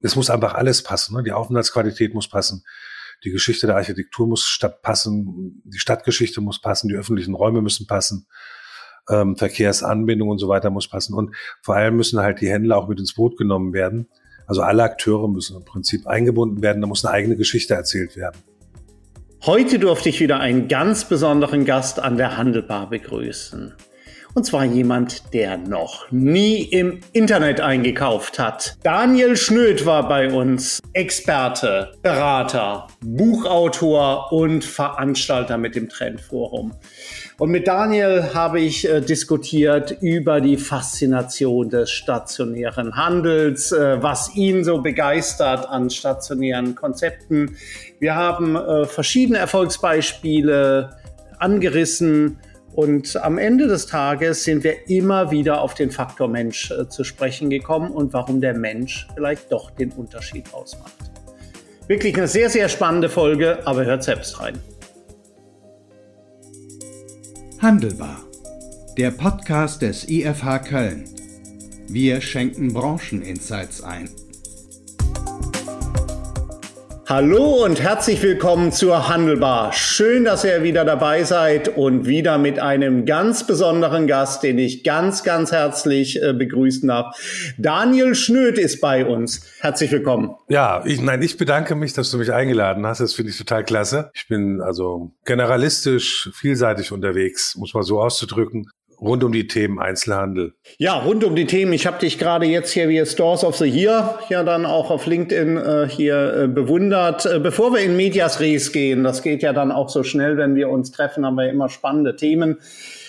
es muss einfach alles passen. Ne? Die Aufenthaltsqualität muss passen, die Geschichte der Architektur muss passen, die Stadtgeschichte muss passen, die öffentlichen Räume müssen passen, ähm, Verkehrsanbindung und so weiter muss passen. Und vor allem müssen halt die Händler auch mit ins Boot genommen werden. Also alle Akteure müssen im Prinzip eingebunden werden. Da muss eine eigene Geschichte erzählt werden. Heute durfte ich wieder einen ganz besonderen Gast an der Handelbar begrüßen. Und zwar jemand, der noch nie im Internet eingekauft hat. Daniel Schnöd war bei uns Experte, Berater, Buchautor und Veranstalter mit dem Trendforum. Und mit Daniel habe ich äh, diskutiert über die Faszination des stationären Handels, äh, was ihn so begeistert an stationären Konzepten. Wir haben äh, verschiedene Erfolgsbeispiele angerissen und am Ende des Tages sind wir immer wieder auf den Faktor Mensch äh, zu sprechen gekommen und warum der Mensch vielleicht doch den Unterschied ausmacht. Wirklich eine sehr, sehr spannende Folge, aber hört selbst rein. Handelbar. Der Podcast des IFH Köln. Wir schenken Brancheninsights ein. Hallo und herzlich willkommen zur Handelbar. Schön, dass ihr wieder dabei seid und wieder mit einem ganz besonderen Gast, den ich ganz, ganz herzlich äh, begrüßen darf. Daniel Schnöd ist bei uns. Herzlich willkommen. Ja, ich, nein, ich bedanke mich, dass du mich eingeladen hast. Das finde ich total klasse. Ich bin also generalistisch vielseitig unterwegs, muss man so auszudrücken rund um die Themen Einzelhandel. Ja, rund um die Themen. Ich habe dich gerade jetzt hier wie Stores of the Year ja dann auch auf LinkedIn äh, hier äh, bewundert. Äh, bevor wir in Medias Res gehen, das geht ja dann auch so schnell, wenn wir uns treffen, haben wir immer spannende Themen.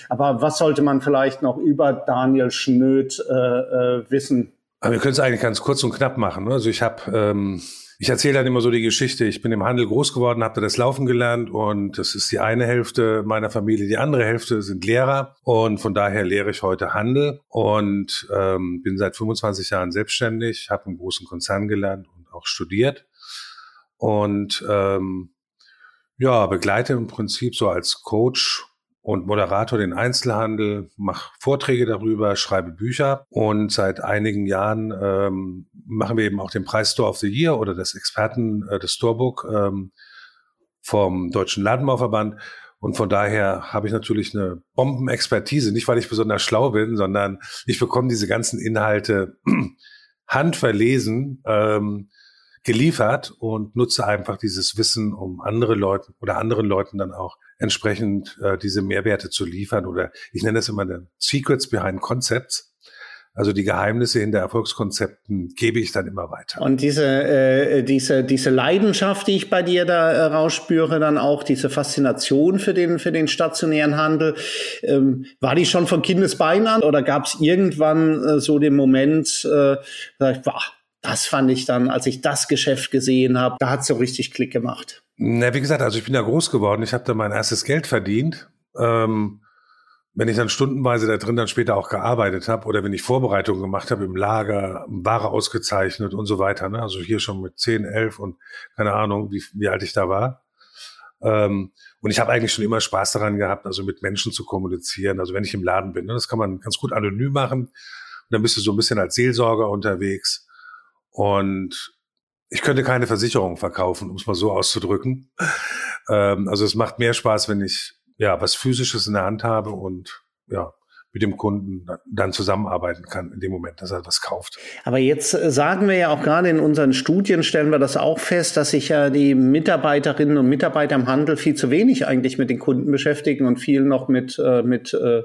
Aber was sollte man vielleicht noch über Daniel Schnöd äh, äh, wissen? Aber wir können es eigentlich ganz kurz und knapp machen. Also ich habe ähm, ich erzähle dann immer so die Geschichte. Ich bin im Handel groß geworden, habe da das Laufen gelernt und das ist die eine Hälfte meiner Familie. Die andere Hälfte sind Lehrer und von daher lehre ich heute Handel und ähm, bin seit 25 Jahren selbstständig, habe im großen Konzern gelernt und auch studiert und ähm, ja begleite im Prinzip so als Coach und Moderator den Einzelhandel, mache Vorträge darüber, schreibe Bücher und seit einigen Jahren ähm, machen wir eben auch den Preis Store of the Year oder das Experten, äh, das Storebook ähm, vom Deutschen Ladenbauverband. Und von daher habe ich natürlich eine Bombenexpertise, nicht weil ich besonders schlau bin, sondern ich bekomme diese ganzen Inhalte handverlesen ähm, geliefert und nutze einfach dieses Wissen, um andere Leuten oder anderen Leuten dann auch entsprechend äh, diese Mehrwerte zu liefern oder ich nenne es immer den Secrets behind Concepts. Also die Geheimnisse hinter Erfolgskonzepten gebe ich dann immer weiter. Und diese, äh, diese, diese Leidenschaft, die ich bei dir da äh, rausspüre, dann auch diese Faszination für den, für den stationären Handel, ähm, war die schon von Kindesbein an oder gab es irgendwann äh, so den Moment, äh, boah, das fand ich dann, als ich das Geschäft gesehen habe, da hat so richtig Klick gemacht. Na, wie gesagt, also ich bin ja groß geworden. Ich habe da mein erstes Geld verdient. Ähm, wenn ich dann stundenweise da drin dann später auch gearbeitet habe oder wenn ich Vorbereitungen gemacht habe im Lager, Ware ausgezeichnet und so weiter. Ne? Also hier schon mit 10, 11 und keine Ahnung, wie, wie alt ich da war. Ähm, und ich habe eigentlich schon immer Spaß daran gehabt, also mit Menschen zu kommunizieren. Also wenn ich im Laden bin, ne? das kann man ganz gut anonym machen. Und dann bist du so ein bisschen als Seelsorger unterwegs. Und ich könnte keine Versicherung verkaufen, um es mal so auszudrücken. Ähm, also es macht mehr Spaß, wenn ich ja was Physisches in der Hand habe und ja mit dem Kunden dann zusammenarbeiten kann in dem Moment, dass er das kauft. Aber jetzt äh, sagen wir ja auch gerade in unseren Studien, stellen wir das auch fest, dass sich ja die Mitarbeiterinnen und Mitarbeiter im Handel viel zu wenig eigentlich mit den Kunden beschäftigen und viel noch mit, äh, mit äh,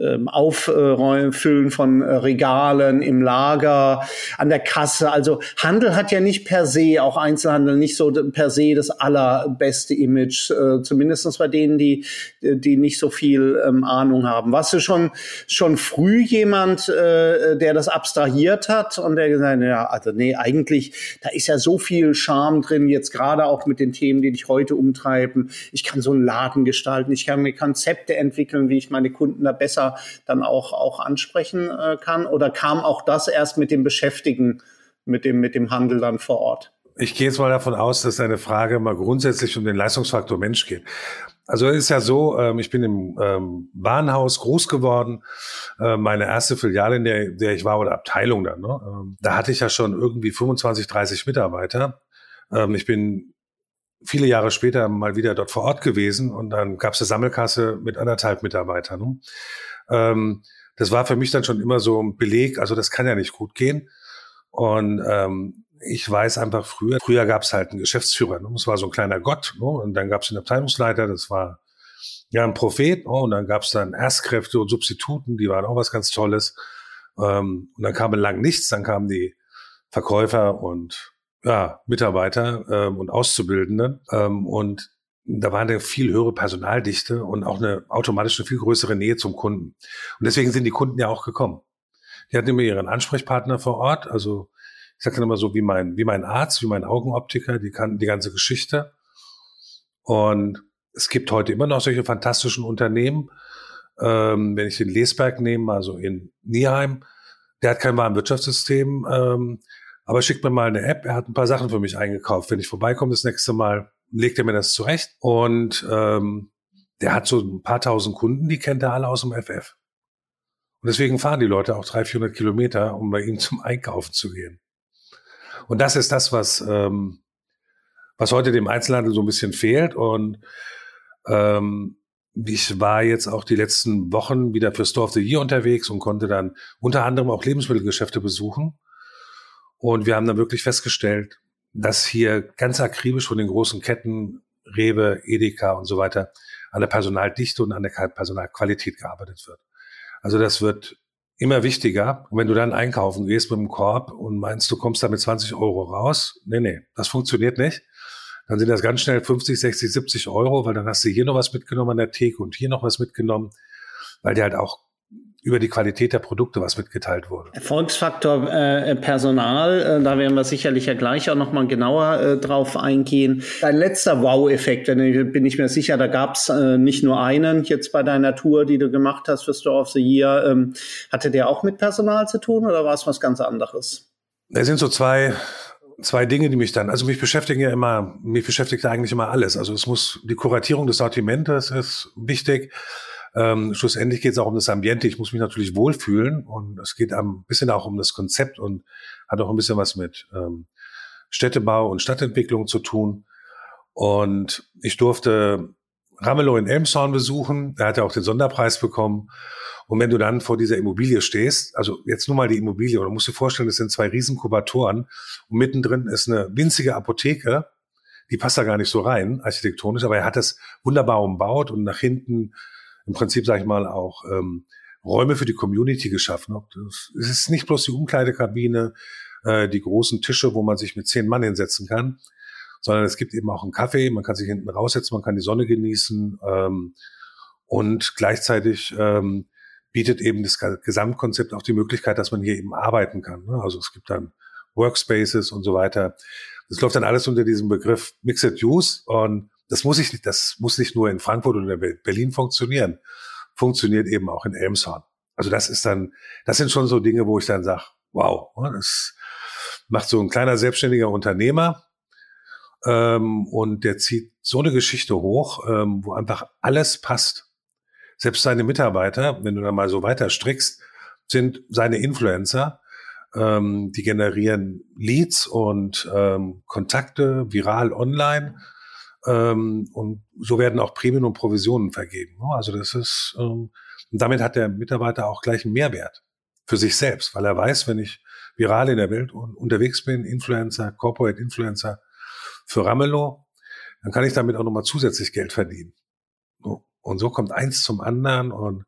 ähm, Auffüllen von Regalen im Lager, an der Kasse. Also Handel hat ja nicht per se, auch Einzelhandel, nicht so per se das allerbeste Image, zumindest bei denen, die, die nicht so viel ähm, Ahnung haben. Was du schon schon früh jemand, äh, der das abstrahiert hat und der gesagt, ja, also nee, eigentlich, da ist ja so viel Charme drin, jetzt gerade auch mit den Themen, die dich heute umtreiben. Ich kann so einen Laden gestalten, ich kann mir Konzepte entwickeln, wie ich meine Kunden da besser dann auch, auch ansprechen äh, kann. Oder kam auch das erst mit dem Beschäftigen, mit dem, mit dem Handel dann vor Ort? ich gehe jetzt mal davon aus, dass deine Frage mal grundsätzlich um den Leistungsfaktor Mensch geht. Also es ist ja so, ähm, ich bin im ähm, Bahnhaus groß geworden. Äh, meine erste Filiale, in der, der ich war, oder Abteilung dann, ne? Ähm, da hatte ich ja schon irgendwie 25, 30 Mitarbeiter. Ähm, ich bin viele Jahre später mal wieder dort vor Ort gewesen und dann gab es eine Sammelkasse mit anderthalb Mitarbeitern. Ne? Ähm, das war für mich dann schon immer so ein Beleg, also das kann ja nicht gut gehen. Und ähm, ich weiß einfach früher, früher gab es halt einen Geschäftsführer, ne? das war so ein kleiner Gott, ne? und dann gab es einen Abteilungsleiter, das war ja ein Prophet, ne? und dann gab es dann Erstkräfte und Substituten, die waren auch was ganz Tolles. Ähm, und dann kam lang nichts, dann kamen die Verkäufer und ja, Mitarbeiter ähm, und Auszubildenden. Ähm, und da war eine viel höhere Personaldichte und auch eine automatisch eine viel größere Nähe zum Kunden. Und deswegen sind die Kunden ja auch gekommen. Die hatten immer ihren Ansprechpartner vor Ort, also ich sage dann immer so wie mein, wie mein Arzt, wie mein Augenoptiker, die kannten die ganze Geschichte. Und es gibt heute immer noch solche fantastischen Unternehmen. Ähm, wenn ich den Lesberg nehme, also in Nieheim, der hat kein Warenwirtschaftssystem, ähm, aber schickt mir mal eine App. Er hat ein paar Sachen für mich eingekauft. Wenn ich vorbeikomme das nächste Mal, legt er mir das zurecht. Und ähm, der hat so ein paar tausend Kunden, die kennt er alle aus dem FF. Und deswegen fahren die Leute auch 300, 400 Kilometer, um bei ihm zum Einkaufen zu gehen. Und das ist das, was, ähm, was heute dem Einzelhandel so ein bisschen fehlt. Und ähm, ich war jetzt auch die letzten Wochen wieder für Store of the Year unterwegs und konnte dann unter anderem auch Lebensmittelgeschäfte besuchen. Und wir haben dann wirklich festgestellt, dass hier ganz akribisch von den großen Ketten, Rewe, Edeka und so weiter, an der Personaldichte und an der Personalqualität gearbeitet wird. Also das wird immer wichtiger. Und wenn du dann einkaufen gehst mit dem Korb und meinst, du kommst da mit 20 Euro raus, nee, nee, das funktioniert nicht. Dann sind das ganz schnell 50, 60, 70 Euro, weil dann hast du hier noch was mitgenommen an der Theke und hier noch was mitgenommen, weil die halt auch über die Qualität der Produkte was mitgeteilt wurde. Erfolgsfaktor äh, Personal, äh, da werden wir sicherlich ja gleich auch nochmal genauer äh, drauf eingehen. Dein letzter Wow-Effekt, bin ich mir sicher, da gab es äh, nicht nur einen jetzt bei deiner Tour, die du gemacht hast für Store of the Year. Ähm, hatte der auch mit Personal zu tun oder war es was ganz anderes? Es sind so zwei zwei Dinge, die mich dann, also mich beschäftigen ja immer, mich beschäftigt eigentlich immer alles. Also es muss, die Kuratierung des Sortimentes ist wichtig. Ähm, schlussendlich geht es auch um das Ambiente. Ich muss mich natürlich wohlfühlen und es geht ein bisschen auch um das Konzept und hat auch ein bisschen was mit ähm, Städtebau und Stadtentwicklung zu tun. Und ich durfte Ramelow in Elmshorn besuchen. Er hat ja auch den Sonderpreis bekommen. Und wenn du dann vor dieser Immobilie stehst, also jetzt nur mal die Immobilie, oder musst du dir vorstellen, das sind zwei riesen Kubatoren und mittendrin ist eine winzige Apotheke, die passt da gar nicht so rein, architektonisch, aber er hat das wunderbar umbaut und nach hinten im Prinzip, sage ich mal, auch ähm, Räume für die Community geschaffen. Es ist nicht bloß die Umkleidekabine, äh, die großen Tische, wo man sich mit zehn Mann hinsetzen kann, sondern es gibt eben auch einen Kaffee, man kann sich hinten raussetzen, man kann die Sonne genießen ähm, und gleichzeitig ähm, bietet eben das Gesamtkonzept auch die Möglichkeit, dass man hier eben arbeiten kann. Ne? Also es gibt dann Workspaces und so weiter. Das läuft dann alles unter diesem Begriff Mixed Use und das muss ich nicht, das muss nicht nur in Frankfurt oder Berlin funktionieren. Funktioniert eben auch in Elmshorn. Also das ist dann, das sind schon so Dinge, wo ich dann sage, wow, ne, das macht so ein kleiner selbstständiger Unternehmer ähm, und der zieht so eine Geschichte hoch, ähm, wo einfach alles passt. Selbst seine Mitarbeiter, wenn du da mal so weiter strickst, sind seine Influencer, ähm, die generieren Leads und ähm, Kontakte viral online ähm, und so werden auch Prämien und Provisionen vergeben. Ne? Also das ist, ähm, und damit hat der Mitarbeiter auch gleich einen Mehrwert für sich selbst, weil er weiß, wenn ich viral in der Welt unterwegs bin, Influencer, Corporate Influencer für Ramelow, dann kann ich damit auch nochmal zusätzlich Geld verdienen. Und so kommt eins zum anderen und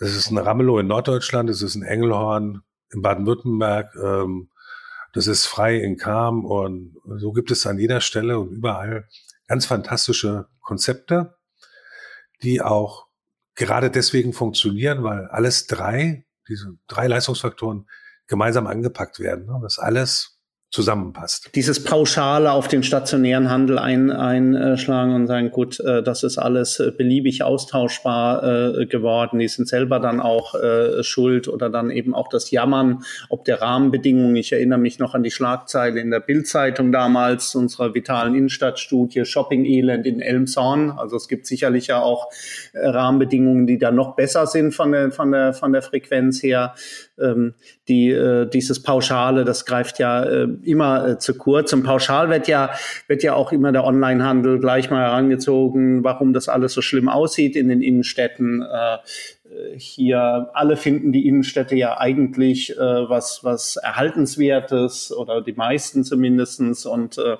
es ist ein Ramelow in Norddeutschland, es ist ein Engelhorn in Baden-Württemberg, ähm, das ist frei in Kam und so gibt es an jeder Stelle und überall ganz fantastische Konzepte, die auch gerade deswegen funktionieren, weil alles drei, diese drei Leistungsfaktoren gemeinsam angepackt werden. Ne? Dass alles zusammenpasst. Dieses Pauschale auf den stationären Handel ein, einschlagen und sagen, gut, äh, das ist alles äh, beliebig austauschbar äh, geworden. Die sind selber dann auch schuld oder dann eben auch das Jammern, ob der Rahmenbedingungen. Ich erinnere mich noch an die Schlagzeile in der Bildzeitung damals, unserer vitalen Innenstadtstudie Shopping-Elend in Elmshorn. Also es gibt sicherlich ja auch Rahmenbedingungen, die da noch besser sind von der, von der, von der Frequenz her. Ähm, die, äh, dieses Pauschale, das greift ja äh, immer äh, zu kurz. Und pauschal wird ja, wird ja auch immer der Onlinehandel gleich mal herangezogen, warum das alles so schlimm aussieht in den Innenstädten. Äh, hier alle finden die Innenstädte ja eigentlich äh, was was erhaltenswertes oder die meisten zumindestens und äh,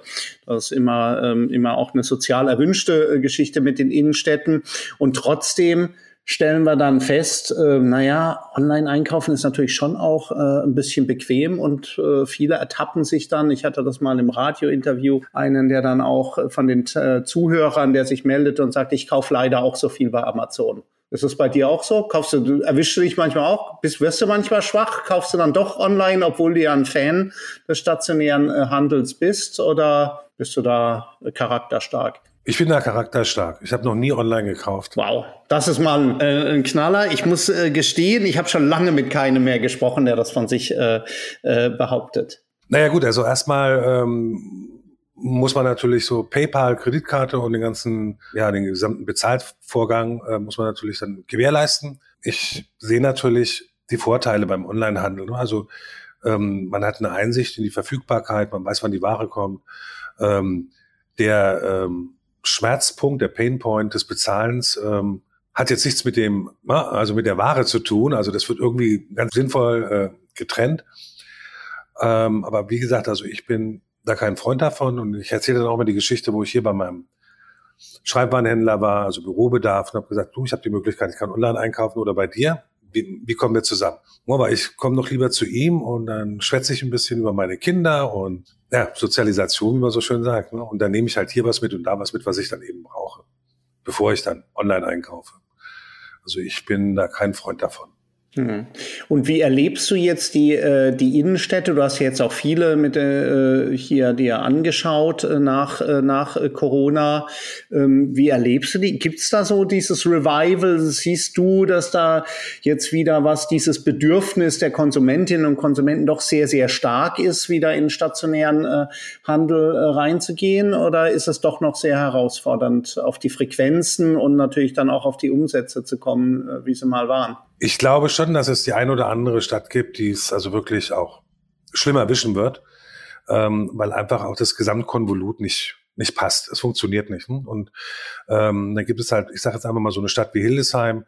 das ist immer ähm, immer auch eine sozial erwünschte äh, Geschichte mit den Innenstädten und trotzdem stellen wir dann fest, äh, naja, Online-Einkaufen ist natürlich schon auch äh, ein bisschen bequem und äh, viele ertappen sich dann. Ich hatte das mal im Radio-Interview, einen, der dann auch von den äh, Zuhörern, der sich meldet und sagt, ich kaufe leider auch so viel bei Amazon. Ist das bei dir auch so? Kaufst du, du erwischst du dich manchmal auch? Bist, wirst du manchmal schwach? Kaufst du dann doch online, obwohl du ja ein Fan des stationären äh, Handels bist? Oder bist du da charakterstark? Ich bin da charakterstark. Ich habe noch nie online gekauft. Wow, das ist mal äh, ein Knaller. Ich muss äh, gestehen, ich habe schon lange mit keinem mehr gesprochen, der das von sich äh, äh, behauptet. Naja gut, also erstmal ähm, muss man natürlich so PayPal, Kreditkarte und den ganzen, ja, den gesamten Bezahlvorgang äh, muss man natürlich dann gewährleisten. Ich sehe natürlich die Vorteile beim Onlinehandel. Ne? Also ähm, man hat eine Einsicht in die Verfügbarkeit, man weiß, wann die Ware kommt. Ähm, der ähm, Schmerzpunkt, der Painpoint des Bezahlens ähm, hat jetzt nichts mit dem, also mit der Ware zu tun. Also das wird irgendwie ganz sinnvoll äh, getrennt. Ähm, aber wie gesagt, also ich bin da kein Freund davon und ich erzähle dann auch mal die Geschichte, wo ich hier bei meinem Schreibwarenhändler war, also Bürobedarf und habe gesagt, du, ich habe die Möglichkeit, ich kann online einkaufen oder bei dir. Wie, wie kommen wir zusammen? Aber ich komme noch lieber zu ihm und dann schwätze ich ein bisschen über meine Kinder und ja, Sozialisation, wie man so schön sagt. Ne? Und dann nehme ich halt hier was mit und da was mit, was ich dann eben brauche, bevor ich dann online einkaufe. Also ich bin da kein Freund davon. Mhm. Und wie erlebst du jetzt die, äh, die Innenstädte? Du hast jetzt auch viele mit äh, hier dir angeschaut äh, nach, äh, nach äh, Corona. Ähm, wie erlebst du die? Gibt's da so dieses Revival? Siehst du, dass da jetzt wieder was, dieses Bedürfnis der Konsumentinnen und Konsumenten doch sehr, sehr stark ist, wieder in stationären äh, Handel äh, reinzugehen? Oder ist es doch noch sehr herausfordernd, auf die Frequenzen und natürlich dann auch auf die Umsätze zu kommen, äh, wie sie mal waren? Ich glaube schon, dass es die ein oder andere Stadt gibt, die es also wirklich auch schlimmer erwischen wird, ähm, weil einfach auch das Gesamtkonvolut nicht nicht passt. Es funktioniert nicht. Hm? Und ähm, dann gibt es halt, ich sage jetzt einfach mal so eine Stadt wie Hildesheim,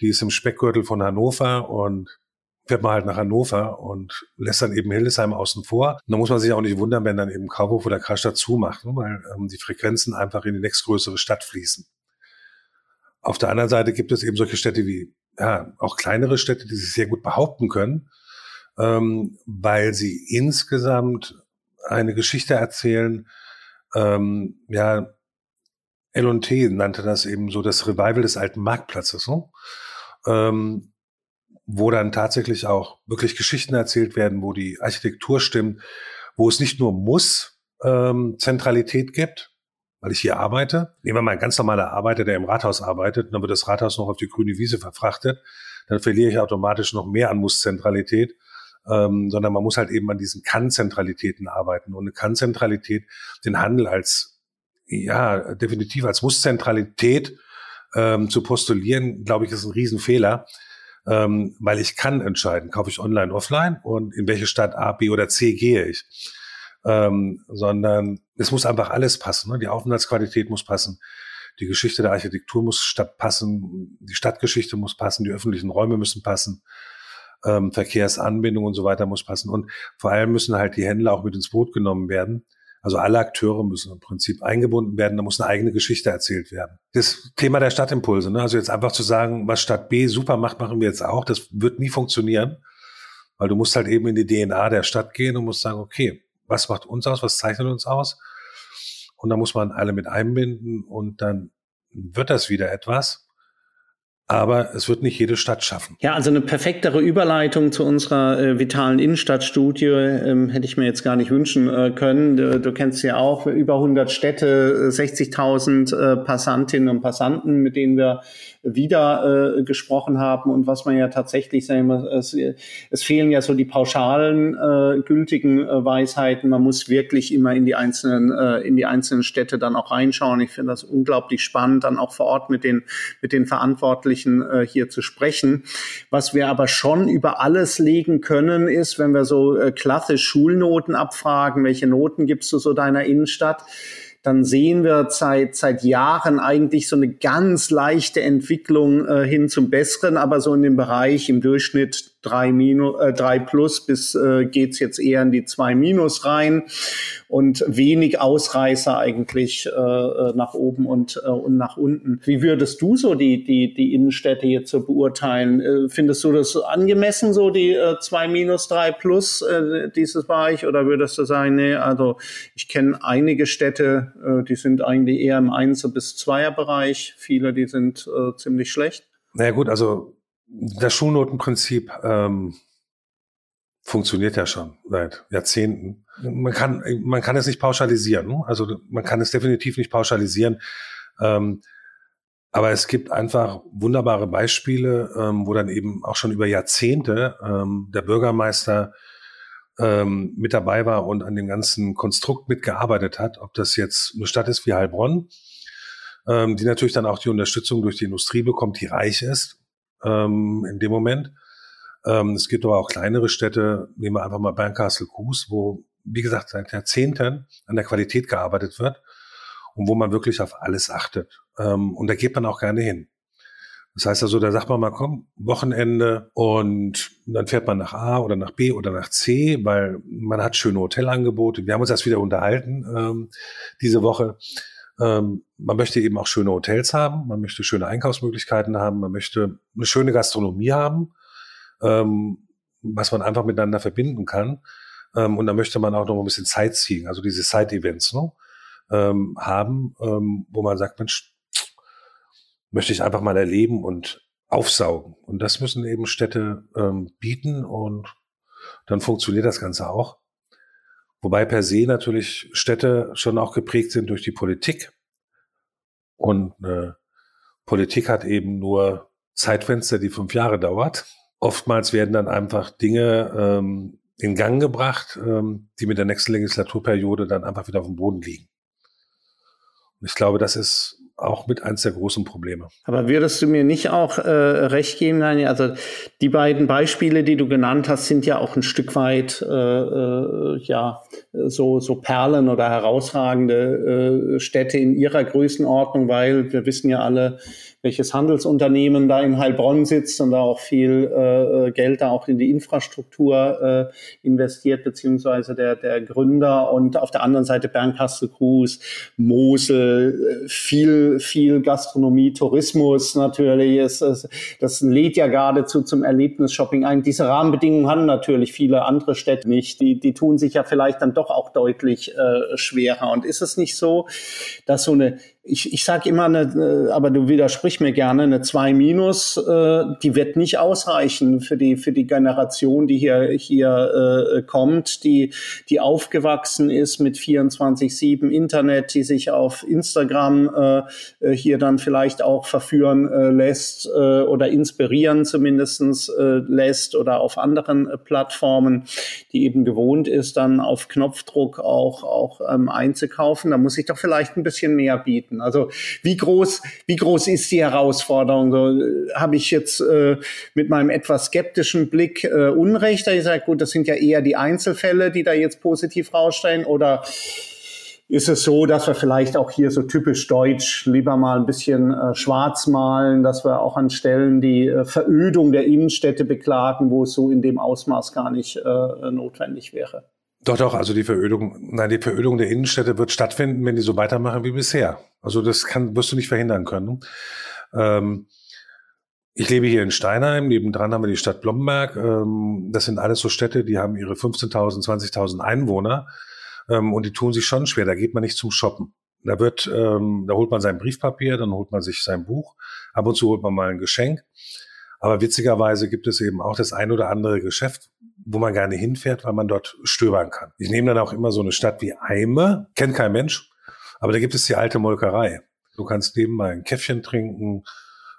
die ist im Speckgürtel von Hannover und fährt man halt nach Hannover und lässt dann eben Hildesheim außen vor. Und da muss man sich auch nicht wundern, wenn dann eben Kaufhof oder Karstadt zumacht, ne? weil ähm, die Frequenzen einfach in die nächstgrößere Stadt fließen. Auf der anderen Seite gibt es eben solche Städte wie ja, auch kleinere Städte, die sich sehr gut behaupten können, ähm, weil sie insgesamt eine Geschichte erzählen. Ähm, ja, L&T nannte das eben so das Revival des alten Marktplatzes, ne? ähm, wo dann tatsächlich auch wirklich Geschichten erzählt werden, wo die Architektur stimmt, wo es nicht nur muss ähm, Zentralität gibt, weil ich hier arbeite. Nehmen wir mal einen ganz normaler Arbeiter, der im Rathaus arbeitet, dann wird das Rathaus noch auf die grüne Wiese verfrachtet, dann verliere ich automatisch noch mehr an Muss-Zentralität, ähm, sondern man muss halt eben an diesen Kann-Zentralitäten arbeiten. Und eine Kann-Zentralität, den Handel als, ja, definitiv als Muss-Zentralität ähm, zu postulieren, glaube ich, ist ein Riesenfehler. Ähm, weil ich kann entscheiden, kaufe ich online, offline und in welche Stadt A, B oder C gehe ich ähm, sondern es muss einfach alles passen. Ne? Die Aufenthaltsqualität muss passen, die Geschichte der Architektur muss passen, die Stadtgeschichte muss passen, die öffentlichen Räume müssen passen, ähm, Verkehrsanbindung und so weiter muss passen. Und vor allem müssen halt die Händler auch mit ins Boot genommen werden. Also alle Akteure müssen im Prinzip eingebunden werden, da muss eine eigene Geschichte erzählt werden. Das Thema der Stadtimpulse, ne? also jetzt einfach zu sagen, was Stadt B super macht, machen wir jetzt auch, das wird nie funktionieren, weil du musst halt eben in die DNA der Stadt gehen und musst sagen, okay, was macht uns aus, was zeichnet uns aus. Und da muss man alle mit einbinden und dann wird das wieder etwas. Aber es wird nicht jede Stadt schaffen. Ja, also eine perfektere Überleitung zu unserer äh, vitalen Innenstadtstudie ähm, hätte ich mir jetzt gar nicht wünschen äh, können. Du, du, kennst ja auch über 100 Städte, 60.000 äh, Passantinnen und Passanten, mit denen wir wieder äh, gesprochen haben und was man ja tatsächlich sagen muss, es, es fehlen ja so die pauschalen äh, gültigen äh, Weisheiten. Man muss wirklich immer in die einzelnen äh, in die einzelnen Städte dann auch reinschauen. Ich finde das unglaublich spannend, dann auch vor Ort mit den mit den Verantwortlichen äh, hier zu sprechen. Was wir aber schon über alles legen können, ist, wenn wir so äh, klassisch Schulnoten abfragen, welche Noten gibst du so deiner Innenstadt? dann sehen wir seit, seit Jahren eigentlich so eine ganz leichte Entwicklung äh, hin zum Besseren, aber so in dem Bereich im Durchschnitt drei minus, äh, drei plus bis äh, geht's jetzt eher in die zwei minus rein und wenig Ausreißer eigentlich äh, äh, nach oben und, äh, und nach unten. Wie würdest du so die, die, die Innenstädte jetzt so beurteilen? Äh, findest du das angemessen, so die äh, zwei minus, drei plus äh, dieses Bereich oder würdest du sagen, nee, also ich kenne einige Städte, äh, die sind eigentlich eher im Einser- bis Zweier-Bereich, viele, die sind äh, ziemlich schlecht? Naja gut, also das Schulnotenprinzip ähm, funktioniert ja schon seit Jahrzehnten. Man kann, man kann es nicht pauschalisieren. Ne? Also man kann es definitiv nicht pauschalisieren. Ähm, aber es gibt einfach wunderbare Beispiele, ähm, wo dann eben auch schon über Jahrzehnte ähm, der Bürgermeister ähm, mit dabei war und an dem ganzen Konstrukt mitgearbeitet hat. Ob das jetzt eine Stadt ist wie Heilbronn, ähm, die natürlich dann auch die Unterstützung durch die Industrie bekommt, die reich ist ähm, in dem Moment. Ähm, es gibt aber auch kleinere Städte, nehmen wir einfach mal Bernkastel Kues, wo, wie gesagt, seit Jahrzehnten an der Qualität gearbeitet wird und wo man wirklich auf alles achtet. Ähm, und da geht man auch gerne hin. Das heißt also, da sagt man mal, komm, Wochenende und dann fährt man nach A oder nach B oder nach C, weil man hat schöne Hotelangebote. Wir haben uns erst wieder unterhalten ähm, diese Woche. Ähm, man möchte eben auch schöne Hotels haben, man möchte schöne Einkaufsmöglichkeiten haben, man möchte eine schöne Gastronomie haben, ähm, was man einfach miteinander verbinden kann. Ähm, und da möchte man auch noch ein bisschen Zeit ziehen, also diese Side-Events ne, ähm, haben, ähm, wo man sagt, Mensch, möchte ich einfach mal erleben und aufsaugen. Und das müssen eben Städte ähm, bieten und dann funktioniert das Ganze auch. Wobei per se natürlich Städte schon auch geprägt sind durch die Politik. Und äh, Politik hat eben nur Zeitfenster, die fünf Jahre dauert. Oftmals werden dann einfach Dinge ähm, in Gang gebracht, ähm, die mit der nächsten Legislaturperiode dann einfach wieder auf dem Boden liegen. Und ich glaube, das ist auch mit eins der großen Probleme. Aber würdest du mir nicht auch äh, recht geben, Daniel? Also die beiden Beispiele, die du genannt hast, sind ja auch ein Stück weit äh, äh, ja so so Perlen oder herausragende äh, Städte in ihrer Größenordnung, weil wir wissen ja alle, welches Handelsunternehmen da in Heilbronn sitzt und da auch viel äh, Geld da auch in die Infrastruktur äh, investiert, beziehungsweise der, der Gründer und auf der anderen Seite Bernkastel Cruz, Mosel, viel, viel Gastronomie, Tourismus natürlich, ist, ist, das lädt ja geradezu zum Erlebnisshopping ein. Diese Rahmenbedingungen haben natürlich viele andere Städte nicht. Die, die tun sich ja vielleicht dann doch auch deutlich äh, schwerer. Und ist es nicht so, dass so eine ich, ich sage immer, eine, aber du widersprich mir gerne, eine 2 minus, äh, die wird nicht ausreichen für die, für die Generation, die hier, hier äh, kommt, die, die aufgewachsen ist mit 24-7 Internet, die sich auf Instagram äh, äh, hier dann vielleicht auch verführen äh, lässt äh, oder inspirieren zumindestens äh, lässt oder auf anderen äh, Plattformen, die eben gewohnt ist, dann auf Knopfdruck auch, auch ähm, einzukaufen. Da muss ich doch vielleicht ein bisschen mehr bieten finden. Also wie groß, wie groß ist die Herausforderung? So, äh, Habe ich jetzt äh, mit meinem etwas skeptischen Blick äh, Unrecht, da ich sage, gut, das sind ja eher die Einzelfälle, die da jetzt positiv rausstellen, oder ist es so, dass wir vielleicht auch hier so typisch deutsch lieber mal ein bisschen äh, schwarz malen, dass wir auch an Stellen die äh, Verödung der Innenstädte beklagen, wo es so in dem Ausmaß gar nicht äh, notwendig wäre? Doch, doch, also die Verödung, nein, die Verödung der Innenstädte wird stattfinden, wenn die so weitermachen wie bisher. Also das kann, wirst du nicht verhindern können. Ähm, ich lebe hier in Steinheim, nebendran haben wir die Stadt Blomberg. Ähm, das sind alles so Städte, die haben ihre 15.000, 20.000 Einwohner ähm, und die tun sich schon schwer. Da geht man nicht zum Shoppen. Da wird, ähm, da holt man sein Briefpapier, dann holt man sich sein Buch, ab und zu holt man mal ein Geschenk. Aber witzigerweise gibt es eben auch das ein oder andere Geschäft, wo man gerne hinfährt, weil man dort stöbern kann. Ich nehme dann auch immer so eine Stadt wie Eime, kennt kein Mensch, aber da gibt es die alte Molkerei. Du kannst nebenbei ein Käffchen trinken,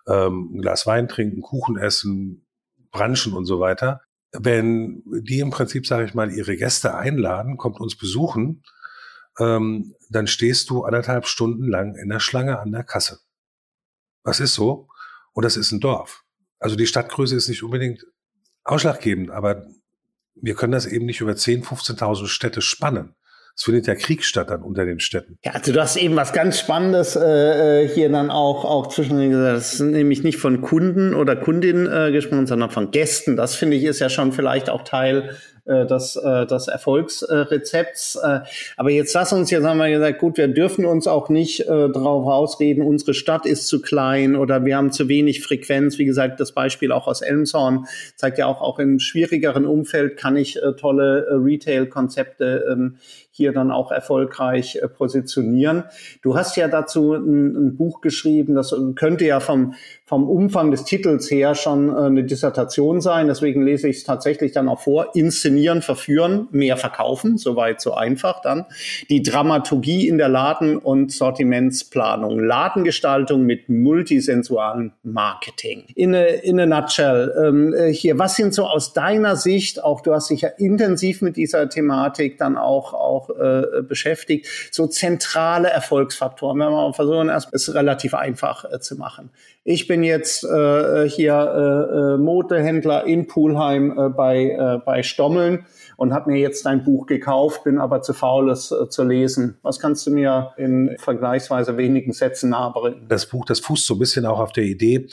ähm, ein Glas Wein trinken, Kuchen essen, branchen und so weiter. Wenn die im Prinzip, sage ich mal, ihre Gäste einladen, kommt uns besuchen, ähm, dann stehst du anderthalb Stunden lang in der Schlange an der Kasse. Was ist so? Und das ist ein Dorf. Also die Stadtgröße ist nicht unbedingt ausschlaggebend, aber wir können das eben nicht über 10.000, 15.000 Städte spannen. Es findet ja Krieg statt dann unter den Städten. Ja, also du hast eben was ganz Spannendes äh, äh hier dann auch, auch zwischen gesagt. Das ist nämlich nicht von Kunden oder Kundinnen äh, gesprochen, sondern von Gästen. Das finde ich ist ja schon vielleicht auch Teil äh, des, äh, des Erfolgsrezepts. Äh, aber jetzt lass uns, jetzt haben wir gesagt, gut, wir dürfen uns auch nicht äh, darauf ausreden, unsere Stadt ist zu klein oder wir haben zu wenig Frequenz. Wie gesagt, das Beispiel auch aus Elmshorn zeigt ja auch, auch im schwierigeren Umfeld kann ich äh, tolle äh, Retail-Konzepte ähm, hier dann auch erfolgreich äh, positionieren. Du hast ja dazu ein, ein, Buch geschrieben, das könnte ja vom, vom Umfang des Titels her schon äh, eine Dissertation sein. Deswegen lese ich es tatsächlich dann auch vor. Inszenieren, verführen, mehr verkaufen. Soweit so einfach dann. Die Dramaturgie in der Laden- und Sortimentsplanung. Ladengestaltung mit multisensualem Marketing. In a, in a nutshell. Ähm, äh, hier, was sind so aus deiner Sicht, auch du hast dich ja intensiv mit dieser Thematik dann auch, auch auch äh, beschäftigt. So zentrale Erfolgsfaktoren. Wenn wir mal versuchen, es relativ einfach äh, zu machen. Ich bin jetzt äh, hier äh, äh, Modehändler in Pulheim äh, bei, äh, bei Stommeln und habe mir jetzt dein Buch gekauft, bin aber zu faul, es äh, zu lesen. Was kannst du mir in vergleichsweise wenigen Sätzen nahebringen? Das Buch, das fußt so ein bisschen auch auf der Idee,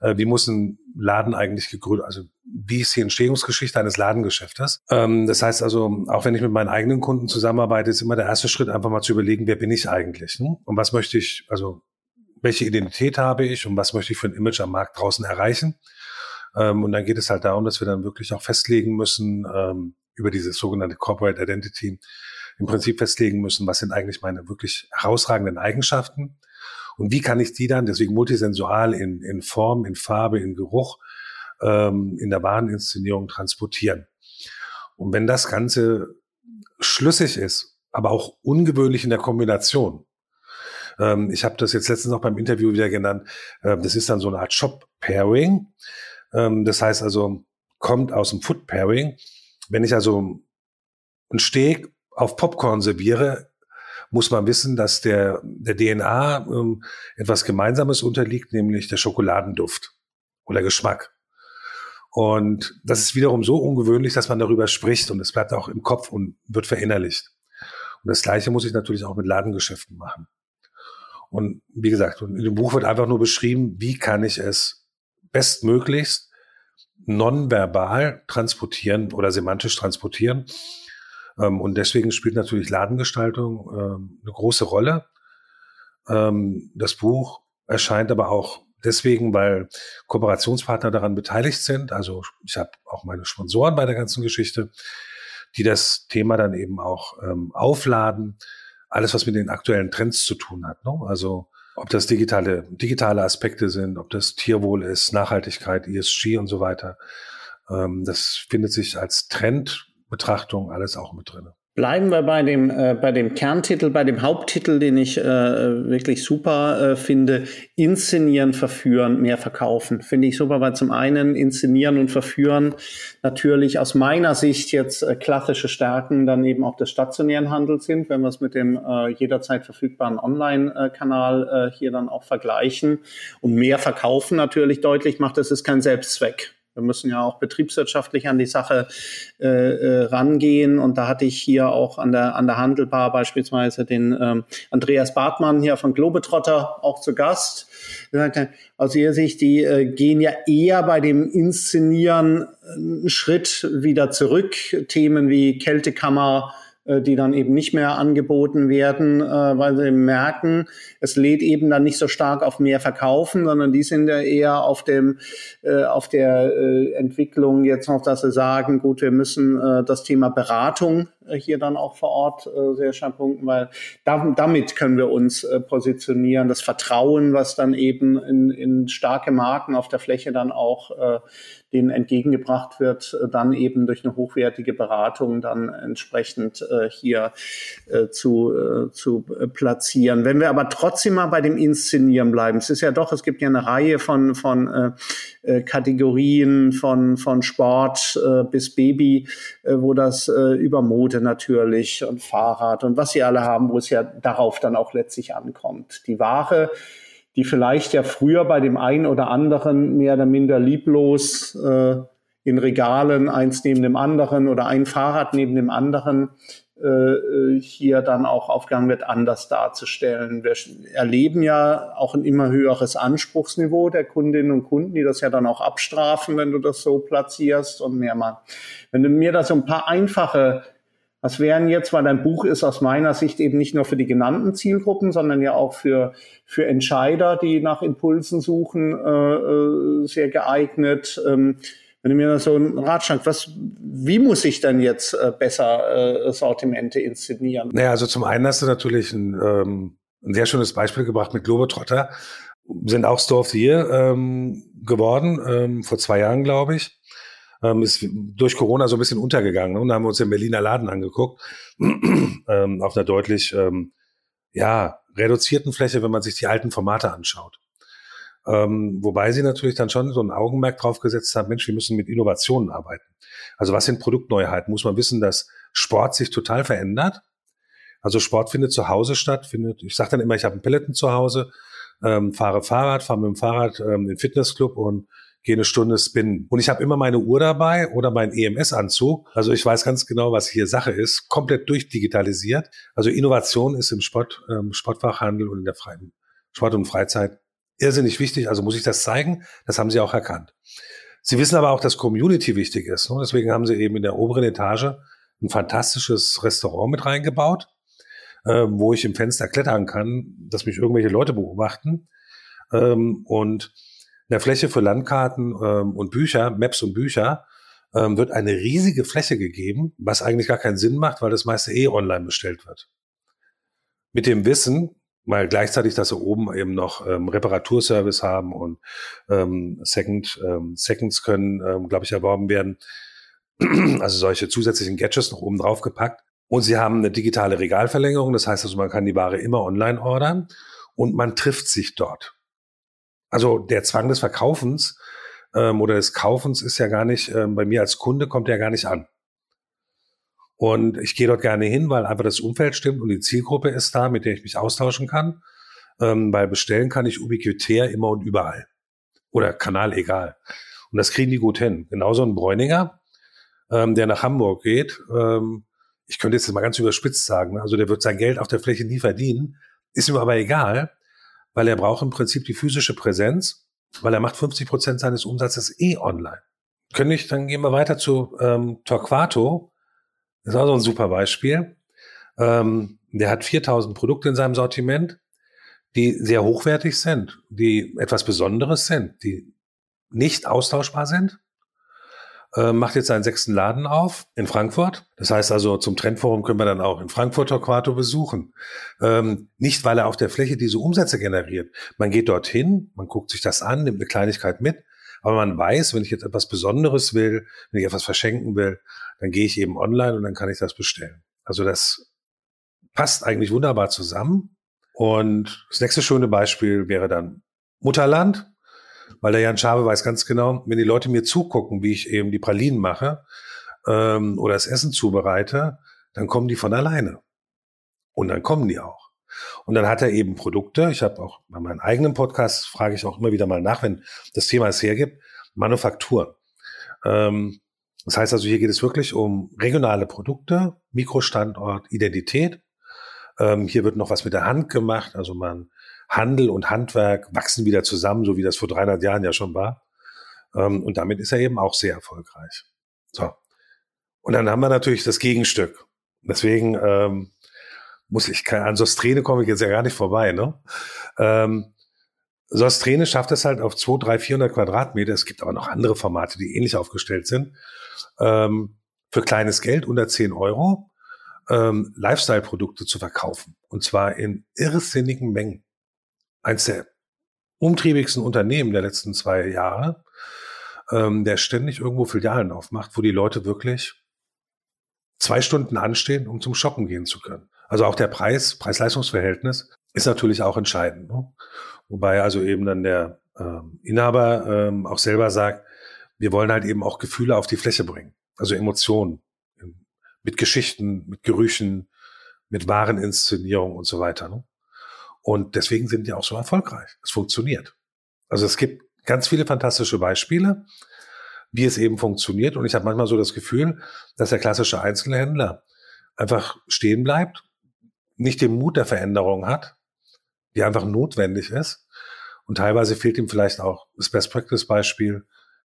äh, wie muss ein Laden eigentlich gegründet, also wie ist die Entstehungsgeschichte eines Ladengeschäftes. Ähm, das heißt also, auch wenn ich mit meinen eigenen Kunden zusammenarbeite, ist immer der erste Schritt einfach mal zu überlegen, wer bin ich eigentlich ne? und was möchte ich, also welche Identität habe ich und was möchte ich für ein Image am Markt draußen erreichen. Ähm, und dann geht es halt darum, dass wir dann wirklich auch festlegen müssen, ähm, über diese sogenannte Corporate Identity, im Prinzip festlegen müssen, was sind eigentlich meine wirklich herausragenden Eigenschaften und wie kann ich die dann, deswegen multisensual in, in Form, in Farbe, in Geruch, ähm, in der Wareninszenierung transportieren. Und wenn das Ganze schlüssig ist, aber auch ungewöhnlich in der Kombination. Ähm, ich habe das jetzt letztens noch beim Interview wieder genannt. Ähm, das ist dann so eine Art Shop-Pairing. Ähm, das heißt also, kommt aus dem Food-Pairing. Wenn ich also ein Steak auf Popcorn serviere, muss man wissen, dass der, der DNA ähm, etwas Gemeinsames unterliegt, nämlich der Schokoladenduft oder Geschmack. Und das ist wiederum so ungewöhnlich, dass man darüber spricht und es bleibt auch im Kopf und wird verinnerlicht. Und das Gleiche muss ich natürlich auch mit Ladengeschäften machen. Und wie gesagt, in dem Buch wird einfach nur beschrieben, wie kann ich es bestmöglichst nonverbal transportieren oder semantisch transportieren, ähm, und deswegen spielt natürlich Ladengestaltung ähm, eine große Rolle. Ähm, das Buch erscheint aber auch deswegen, weil Kooperationspartner daran beteiligt sind. Also ich habe auch meine Sponsoren bei der ganzen Geschichte, die das Thema dann eben auch ähm, aufladen. Alles, was mit den aktuellen Trends zu tun hat. Ne? Also ob das digitale, digitale Aspekte sind, ob das Tierwohl ist, Nachhaltigkeit, ESG und so weiter. Ähm, das findet sich als Trend Betrachtung alles auch mit drin. Bleiben wir bei dem, äh, bei dem Kerntitel, bei dem Haupttitel, den ich äh, wirklich super äh, finde. Inszenieren, verführen, mehr verkaufen. Finde ich super, weil zum einen inszenieren und verführen natürlich aus meiner Sicht jetzt äh, klassische Stärken dann eben auch des stationären Handels sind, wenn wir es mit dem äh, jederzeit verfügbaren Online-Kanal äh, hier dann auch vergleichen. Und mehr verkaufen natürlich deutlich macht, das ist kein Selbstzweck. Wir müssen ja auch betriebswirtschaftlich an die Sache äh, äh, rangehen. Und da hatte ich hier auch an der, an der Handelbar beispielsweise den ähm, Andreas Bartmann hier von Globetrotter auch zu Gast. Aus ihrer Sicht, die äh, gehen ja eher bei dem Inszenieren einen Schritt wieder zurück. Themen wie Kältekammer, äh, die dann eben nicht mehr angeboten werden, äh, weil sie merken, es lädt eben dann nicht so stark auf mehr Verkaufen, sondern die sind ja eher auf dem äh, auf der Entwicklung jetzt noch, dass sie sagen, gut, wir müssen das Thema Beratung hier dann auch vor Ort äh, sehr stark punkten, weil da, damit können wir uns äh, positionieren. Das Vertrauen, was dann eben in, in starke Marken auf der Fläche dann auch äh, denen entgegengebracht wird, äh, dann eben durch eine hochwertige Beratung dann entsprechend äh, hier äh, zu, äh, zu platzieren. Wenn wir aber trotzdem mal bei dem Inszenieren bleiben, es ist ja doch, es gibt ja eine Reihe von, von äh, äh Kategorien von, von Sport äh, bis Baby, äh, wo das äh, über Mode natürlich und Fahrrad und was sie alle haben, wo es ja darauf dann auch letztlich ankommt. Die Ware die vielleicht ja früher bei dem einen oder anderen mehr oder minder lieblos äh, in Regalen eins neben dem anderen oder ein Fahrrad neben dem anderen äh, hier dann auch aufgegangen wird, anders darzustellen. Wir erleben ja auch ein immer höheres Anspruchsniveau der Kundinnen und Kunden, die das ja dann auch abstrafen, wenn du das so platzierst und mehr mal. Wenn du mir da so ein paar einfache was wären jetzt, weil dein Buch ist aus meiner Sicht eben nicht nur für die genannten Zielgruppen, sondern ja auch für, für Entscheider, die nach Impulsen suchen, äh, äh sehr geeignet. Ähm, wenn du mir so einen Ratschlag, was, wie muss ich denn jetzt äh, besser äh, Sortimente inszenieren? Naja, also zum einen hast du natürlich ein, ähm, ein sehr schönes Beispiel gebracht mit Globetrotter. Sind auch Store of the Year ähm, geworden, ähm, vor zwei Jahren, glaube ich ähm, ist durch Corona so ein bisschen untergegangen. Ne? Und da haben wir uns den Berliner Laden angeguckt, ähm, auf einer deutlich ähm, ja, reduzierten Fläche, wenn man sich die alten Formate anschaut. Ähm, wobei sie natürlich dann schon so ein Augenmerk drauf gesetzt haben, Mensch, wir müssen mit Innovationen arbeiten. Also was sind Produktneuheiten? Muss man wissen, dass Sport sich total verändert. Also Sport findet zu Hause statt, findet, ich sage dann immer, ich habe einen Peloton zu Hause, ähm, fahre Fahrrad, fahre mit dem Fahrrad ähm, in den Fitnessclub und gehe eine Stunde spinnen. Und ich habe immer meine Uhr dabei oder meinen EMS-Anzug. Also ich weiß ganz genau, was hier Sache ist. Komplett durchdigitalisiert. Also Innovation ist im Sport, ähm, Sportfachhandel und in der freien Sport und Freizeit irrsinnig wichtig. Also muss ich das zeigen. Das haben sie auch erkannt. Sie wissen aber auch, dass Community wichtig ist. Ne? Deswegen haben sie eben in der oberen Etage ein fantastisches Restaurant mit reingebaut, äh, wo ich im Fenster klettern kann, dass mich irgendwelche Leute beobachten. Ähm, und der Fläche für Landkarten ähm, und Bücher, Maps und Bücher, ähm, wird eine riesige Fläche gegeben, was eigentlich gar keinen Sinn macht, weil das meiste eh online bestellt wird. Mit dem Wissen, weil gleichzeitig, dass sie oben eben noch ähm, Reparaturservice haben und ähm, Second, ähm, Seconds können, ähm, glaube ich, erworben werden. Also solche zusätzlichen Gadgets noch oben drauf gepackt. Und sie haben eine digitale Regalverlängerung. Das heißt also, man kann die Ware immer online ordern und man trifft sich dort. Also der Zwang des Verkaufens ähm, oder des Kaufens ist ja gar nicht, ähm, bei mir als Kunde kommt der gar nicht an. Und ich gehe dort gerne hin, weil einfach das Umfeld stimmt und die Zielgruppe ist da, mit der ich mich austauschen kann. Ähm, weil bestellen kann ich ubiquitär immer und überall. Oder Kanal egal. Und das kriegen die gut hin. Genauso ein Bräuninger, ähm, der nach Hamburg geht. Ähm, ich könnte jetzt mal ganz überspitzt sagen, ne? also der wird sein Geld auf der Fläche nie verdienen. Ist ihm aber egal, weil er braucht im Prinzip die physische Präsenz, weil er macht 50 Prozent seines Umsatzes eh online. Können ich, dann gehen wir weiter zu ähm, Torquato. Das ist auch so ein super Beispiel. Ähm, der hat 4000 Produkte in seinem Sortiment, die sehr hochwertig sind, die etwas Besonderes sind, die nicht austauschbar sind äh, macht jetzt seinen sechsten Laden auf in Frankfurt. Das heißt also, zum Trendforum können wir dann auch in Frankfurt Torquato besuchen. Ähm, nicht, weil er auf der Fläche diese Umsätze generiert. Man geht dorthin, man guckt sich das an, nimmt eine Kleinigkeit mit, aber man weiß, wenn ich jetzt etwas Besonderes will, wenn ich etwas verschenken will, dann gehe ich eben online und dann kann ich das bestellen. Also das passt eigentlich wunderbar zusammen. Und das nächste schöne Beispiel wäre dann Mutterland weil der Jan Schabe weiß ganz genau, wenn die Leute mir zugucken, wie ich eben die Pralinen mache ähm, oder das Essen zubereite, dann kommen die von alleine. Und dann kommen die auch. Und dann hat er eben Produkte. Ich habe auch bei meinem eigenen Podcast, frage ich auch immer wieder mal nach, wenn das Thema es hergibt, Manufakturen. Ähm, das heißt also, hier geht es wirklich um regionale Produkte, Mikrostandort, Identität. Ähm, hier wird noch was mit der Hand gemacht. Also man Handel und Handwerk wachsen wieder zusammen, so wie das vor 300 Jahren ja schon war. Ähm, und damit ist er eben auch sehr erfolgreich. So. Und dann haben wir natürlich das Gegenstück. Deswegen ähm, muss ich, an Sostrene komme ich jetzt ja gar nicht vorbei. Ne? Ähm, Sostrene schafft es halt auf 2, 3, 400 Quadratmeter. Es gibt aber noch andere Formate, die ähnlich aufgestellt sind. Ähm, für kleines Geld unter 10 Euro ähm, Lifestyle-Produkte zu verkaufen. Und zwar in irrsinnigen Mengen. Eins der umtriebigsten Unternehmen der letzten zwei Jahre, ähm, der ständig irgendwo Filialen aufmacht, wo die Leute wirklich zwei Stunden anstehen, um zum Shoppen gehen zu können. Also auch der Preis, Preis-Leistungs-Verhältnis ist natürlich auch entscheidend. Ne? Wobei also eben dann der ähm, Inhaber ähm, auch selber sagt, wir wollen halt eben auch Gefühle auf die Fläche bringen, also Emotionen mit Geschichten, mit Gerüchen, mit Wareninszenierung und so weiter. Ne? Und deswegen sind die auch so erfolgreich. Es funktioniert. Also es gibt ganz viele fantastische Beispiele, wie es eben funktioniert. Und ich habe manchmal so das Gefühl, dass der klassische Einzelhändler einfach stehen bleibt, nicht den Mut der Veränderung hat, die einfach notwendig ist. Und teilweise fehlt ihm vielleicht auch das Best-Practice-Beispiel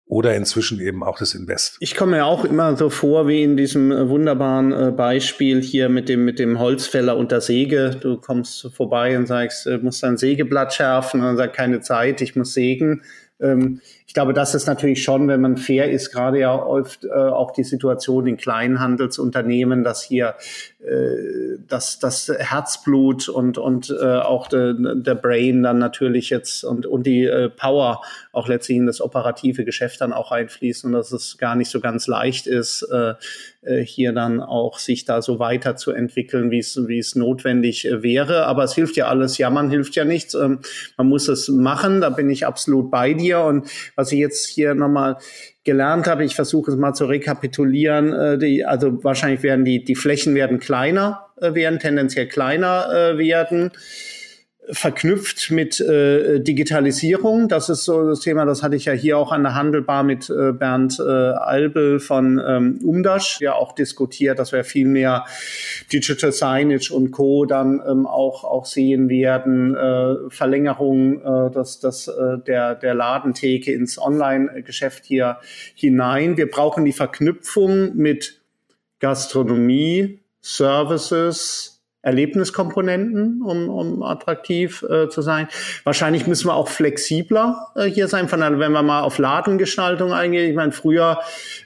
oder inzwischen eben auch das Invest. Ich komme mir auch immer so vor wie in diesem äh, wunderbaren äh, Beispiel hier mit dem, mit dem Holzfäller und der Säge. Du kommst vorbei und sagst, du musst dein Sägeblatt schärfen und dann sagt keine Zeit, ich muss sägen. Ähm, ich glaube, das ist natürlich schon, wenn man fair ist, gerade ja oft äh, auch die Situation in Kleinhandelsunternehmen, dass hier äh, das, Herzblut und, und äh, auch de, der Brain dann natürlich jetzt und, und die äh, Power auch letztlich in das operative Geschäft dann auch einfließen und dass es gar nicht so ganz leicht ist, äh, äh hier dann auch sich da so weiterzuentwickeln, wie es, wie es notwendig äh, wäre. Aber es hilft ja alles. Ja, man hilft ja nichts. Ähm, man muss es machen. Da bin ich absolut bei dir. Und was ich jetzt hier nochmal gelernt habe, ich versuche es mal zu rekapitulieren, die, also wahrscheinlich werden die, die Flächen werden kleiner werden, tendenziell kleiner werden verknüpft mit äh, Digitalisierung. Das ist so das Thema, das hatte ich ja hier auch an der Handelbar mit äh, Bernd äh, Albel von ähm, Umdasch ja auch diskutiert, dass wir viel mehr Digital Signage und Co. dann ähm, auch, auch sehen werden, äh, Verlängerung äh, das, das, äh, der, der Ladentheke ins Online-Geschäft hier hinein. Wir brauchen die Verknüpfung mit Gastronomie, Services, Erlebniskomponenten, um, um attraktiv äh, zu sein. Wahrscheinlich müssen wir auch flexibler äh, hier sein, von der, wenn wir mal auf Ladengestaltung eingehen. Ich meine, früher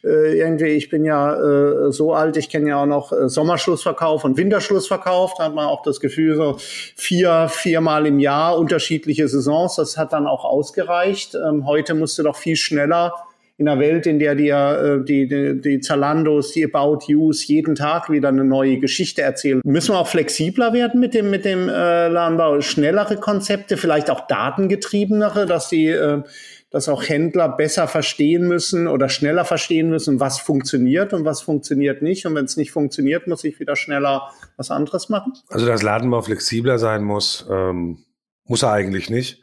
äh, irgendwie, ich bin ja äh, so alt, ich kenne ja auch noch äh, Sommerschlussverkauf und Winterschlussverkauf. Da hat man auch das Gefühl, so vier, viermal im Jahr unterschiedliche Saisons. Das hat dann auch ausgereicht. Ähm, heute musst du doch viel schneller in einer Welt, in der dir äh, die, die, die Zalandos, die About Yous jeden Tag wieder eine neue Geschichte erzählen. Müssen wir auch flexibler werden mit dem, mit dem äh, Ladenbau? Schnellere Konzepte, vielleicht auch datengetriebenere, dass die äh, dass auch Händler besser verstehen müssen oder schneller verstehen müssen, was funktioniert und was funktioniert nicht. Und wenn es nicht funktioniert, muss ich wieder schneller was anderes machen. Also dass Ladenbau flexibler sein muss, ähm, muss er eigentlich nicht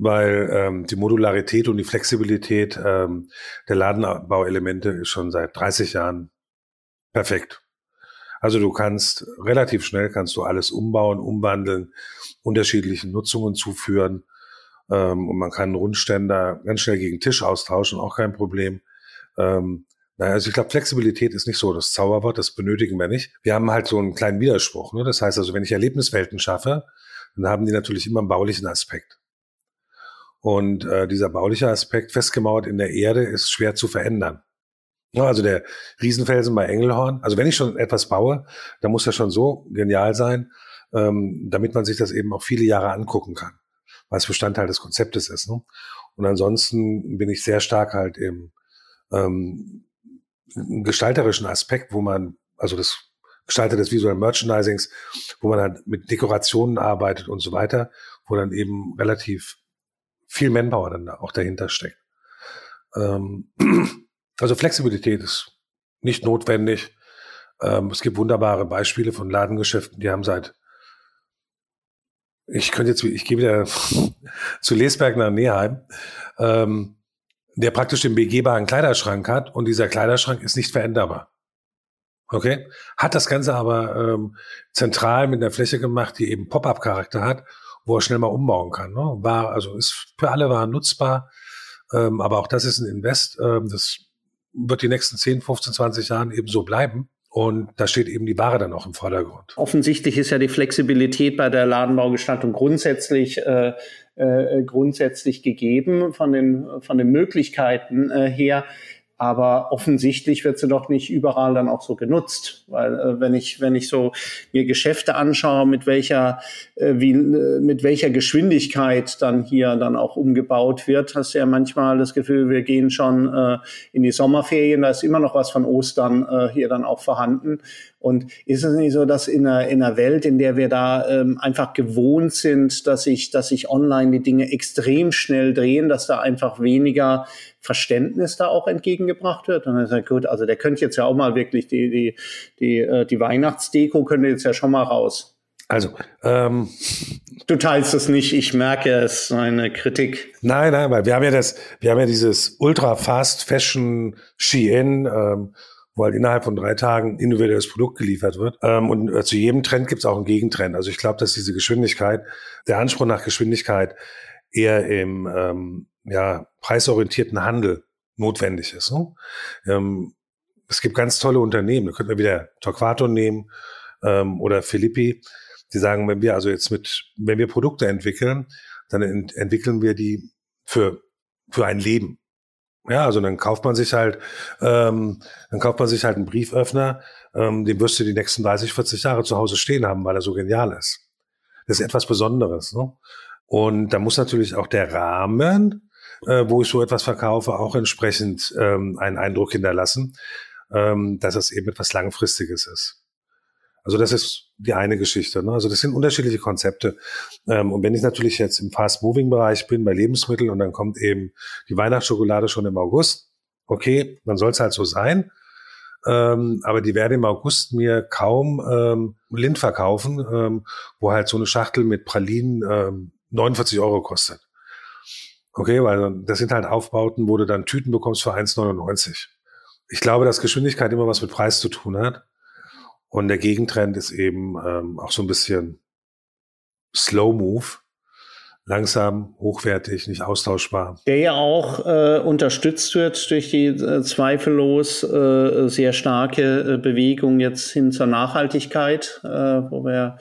weil ähm, die Modularität und die Flexibilität ähm, der Ladenbauelemente ist schon seit 30 Jahren perfekt. Also du kannst relativ schnell kannst du alles umbauen, umwandeln, unterschiedlichen Nutzungen zuführen ähm, und man kann Rundständer ganz schnell gegen Tisch austauschen, auch kein Problem. Ähm, naja, also ich glaube, Flexibilität ist nicht so das Zauberwort, das benötigen wir nicht. Wir haben halt so einen kleinen Widerspruch. Ne? Das heißt also, wenn ich Erlebniswelten schaffe, dann haben die natürlich immer einen baulichen Aspekt. Und äh, dieser bauliche Aspekt festgemauert in der Erde ist schwer zu verändern. Ja, also der Riesenfelsen bei Engelhorn, also wenn ich schon etwas baue, dann muss er schon so genial sein, ähm, damit man sich das eben auch viele Jahre angucken kann, weil es Bestandteil des Konzeptes ist. Ne? Und ansonsten bin ich sehr stark halt im ähm, gestalterischen Aspekt, wo man, also das Gestalter des visuellen Merchandisings, wo man halt mit Dekorationen arbeitet und so weiter, wo dann eben relativ viel Manpower dann da auch dahinter steckt. Ähm, also Flexibilität ist nicht notwendig. Ähm, es gibt wunderbare Beispiele von Ladengeschäften, die haben seit ich könnte jetzt, ich gehe wieder zu Lesberg nach Neheim, ähm, der praktisch den begehbaren Kleiderschrank hat und dieser Kleiderschrank ist nicht veränderbar. Okay? Hat das Ganze aber ähm, zentral mit einer Fläche gemacht, die eben Pop-up-Charakter hat wo er schnell mal umbauen kann. Ne? War, also ist für alle war nutzbar, ähm, aber auch das ist ein Invest. Ähm, das wird die nächsten 10, 15, 20 Jahren eben so bleiben. Und da steht eben die Ware dann auch im Vordergrund. Offensichtlich ist ja die Flexibilität bei der Ladenbaugestaltung grundsätzlich äh, äh, grundsätzlich gegeben von den von den Möglichkeiten äh, her. Aber offensichtlich wird sie doch nicht überall dann auch so genutzt, weil äh, wenn ich wenn ich so mir Geschäfte anschaue, mit welcher äh, wie äh, mit welcher Geschwindigkeit dann hier dann auch umgebaut wird, hast du ja manchmal das Gefühl, wir gehen schon äh, in die Sommerferien, da ist immer noch was von Ostern äh, hier dann auch vorhanden. Und ist es nicht so, dass in einer, in einer Welt, in der wir da ähm, einfach gewohnt sind, dass sich dass sich online die Dinge extrem schnell drehen, dass da einfach weniger Verständnis da auch entgegengebracht wird. Und dann ist ja gut, also der könnte jetzt ja auch mal wirklich die, die, die, äh, die Weihnachtsdeko könnte jetzt ja schon mal raus. Also, ähm, du teilst es nicht, ich merke es, eine Kritik. Nein, nein, weil wir haben ja das, wir haben ja dieses Ultra Fast Fashion Shein, ähm, wo halt innerhalb von drei Tagen individuelles Produkt geliefert wird. Ähm, und äh, zu jedem Trend gibt es auch einen Gegentrend. Also ich glaube, dass diese Geschwindigkeit, der Anspruch nach Geschwindigkeit eher im ähm, ja, preisorientierten Handel notwendig ist. Ne? Ähm, es gibt ganz tolle Unternehmen, da könnten wir wieder Torquato nehmen ähm, oder Filippi, die sagen, wenn wir also jetzt mit, wenn wir Produkte entwickeln, dann ent entwickeln wir die für, für ein Leben. Ja, also dann kauft man sich halt, ähm, dann kauft man sich halt einen Brieföffner, ähm, den wirst du die nächsten 30, 40 Jahre zu Hause stehen haben, weil er so genial ist. Das ist etwas Besonderes. Ne? Und da muss natürlich auch der Rahmen äh, wo ich so etwas verkaufe, auch entsprechend ähm, einen Eindruck hinterlassen, ähm, dass es eben etwas Langfristiges ist. Also das ist die eine Geschichte. Ne? Also das sind unterschiedliche Konzepte. Ähm, und wenn ich natürlich jetzt im Fast-Moving-Bereich bin, bei Lebensmitteln, und dann kommt eben die Weihnachtsschokolade schon im August, okay, dann soll es halt so sein. Ähm, aber die werden im August mir kaum ähm, Lind verkaufen, ähm, wo halt so eine Schachtel mit Pralinen ähm, 49 Euro kostet. Okay, weil das sind halt Aufbauten, wo du dann Tüten bekommst für 1,99. Ich glaube, dass Geschwindigkeit immer was mit Preis zu tun hat. Und der Gegentrend ist eben ähm, auch so ein bisschen Slow Move langsam, hochwertig, nicht austauschbar. Der ja auch äh, unterstützt wird durch die äh, zweifellos äh, sehr starke äh, Bewegung jetzt hin zur Nachhaltigkeit, äh, wo wir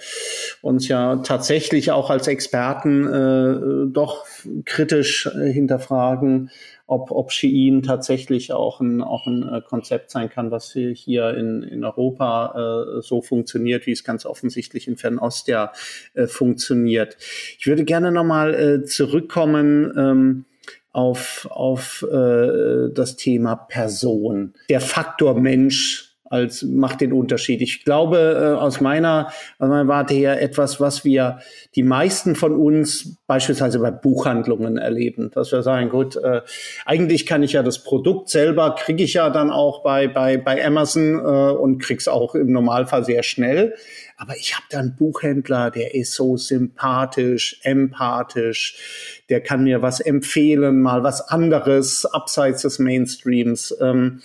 uns ja tatsächlich auch als Experten äh, doch kritisch äh, hinterfragen, ob, ob Shein tatsächlich auch ein, auch ein äh, Konzept sein kann, was hier in, in Europa äh, so funktioniert, wie es ganz offensichtlich in Fernost ja äh, funktioniert. Ich würde gerne nochmal äh, zurückkommen ähm, auf, auf äh, das Thema Person. Der Faktor Mensch als macht den Unterschied. Ich glaube äh, aus meiner aus meiner Warte her etwas, was wir die meisten von uns beispielsweise bei Buchhandlungen erleben, dass wir sagen, gut, äh, eigentlich kann ich ja das Produkt selber kriege ich ja dann auch bei bei bei Amazon äh, und krieg's auch im Normalfall sehr schnell. Aber ich habe da einen Buchhändler, der ist so sympathisch, empathisch, der kann mir was empfehlen, mal was anderes abseits des Mainstreams. Ähm,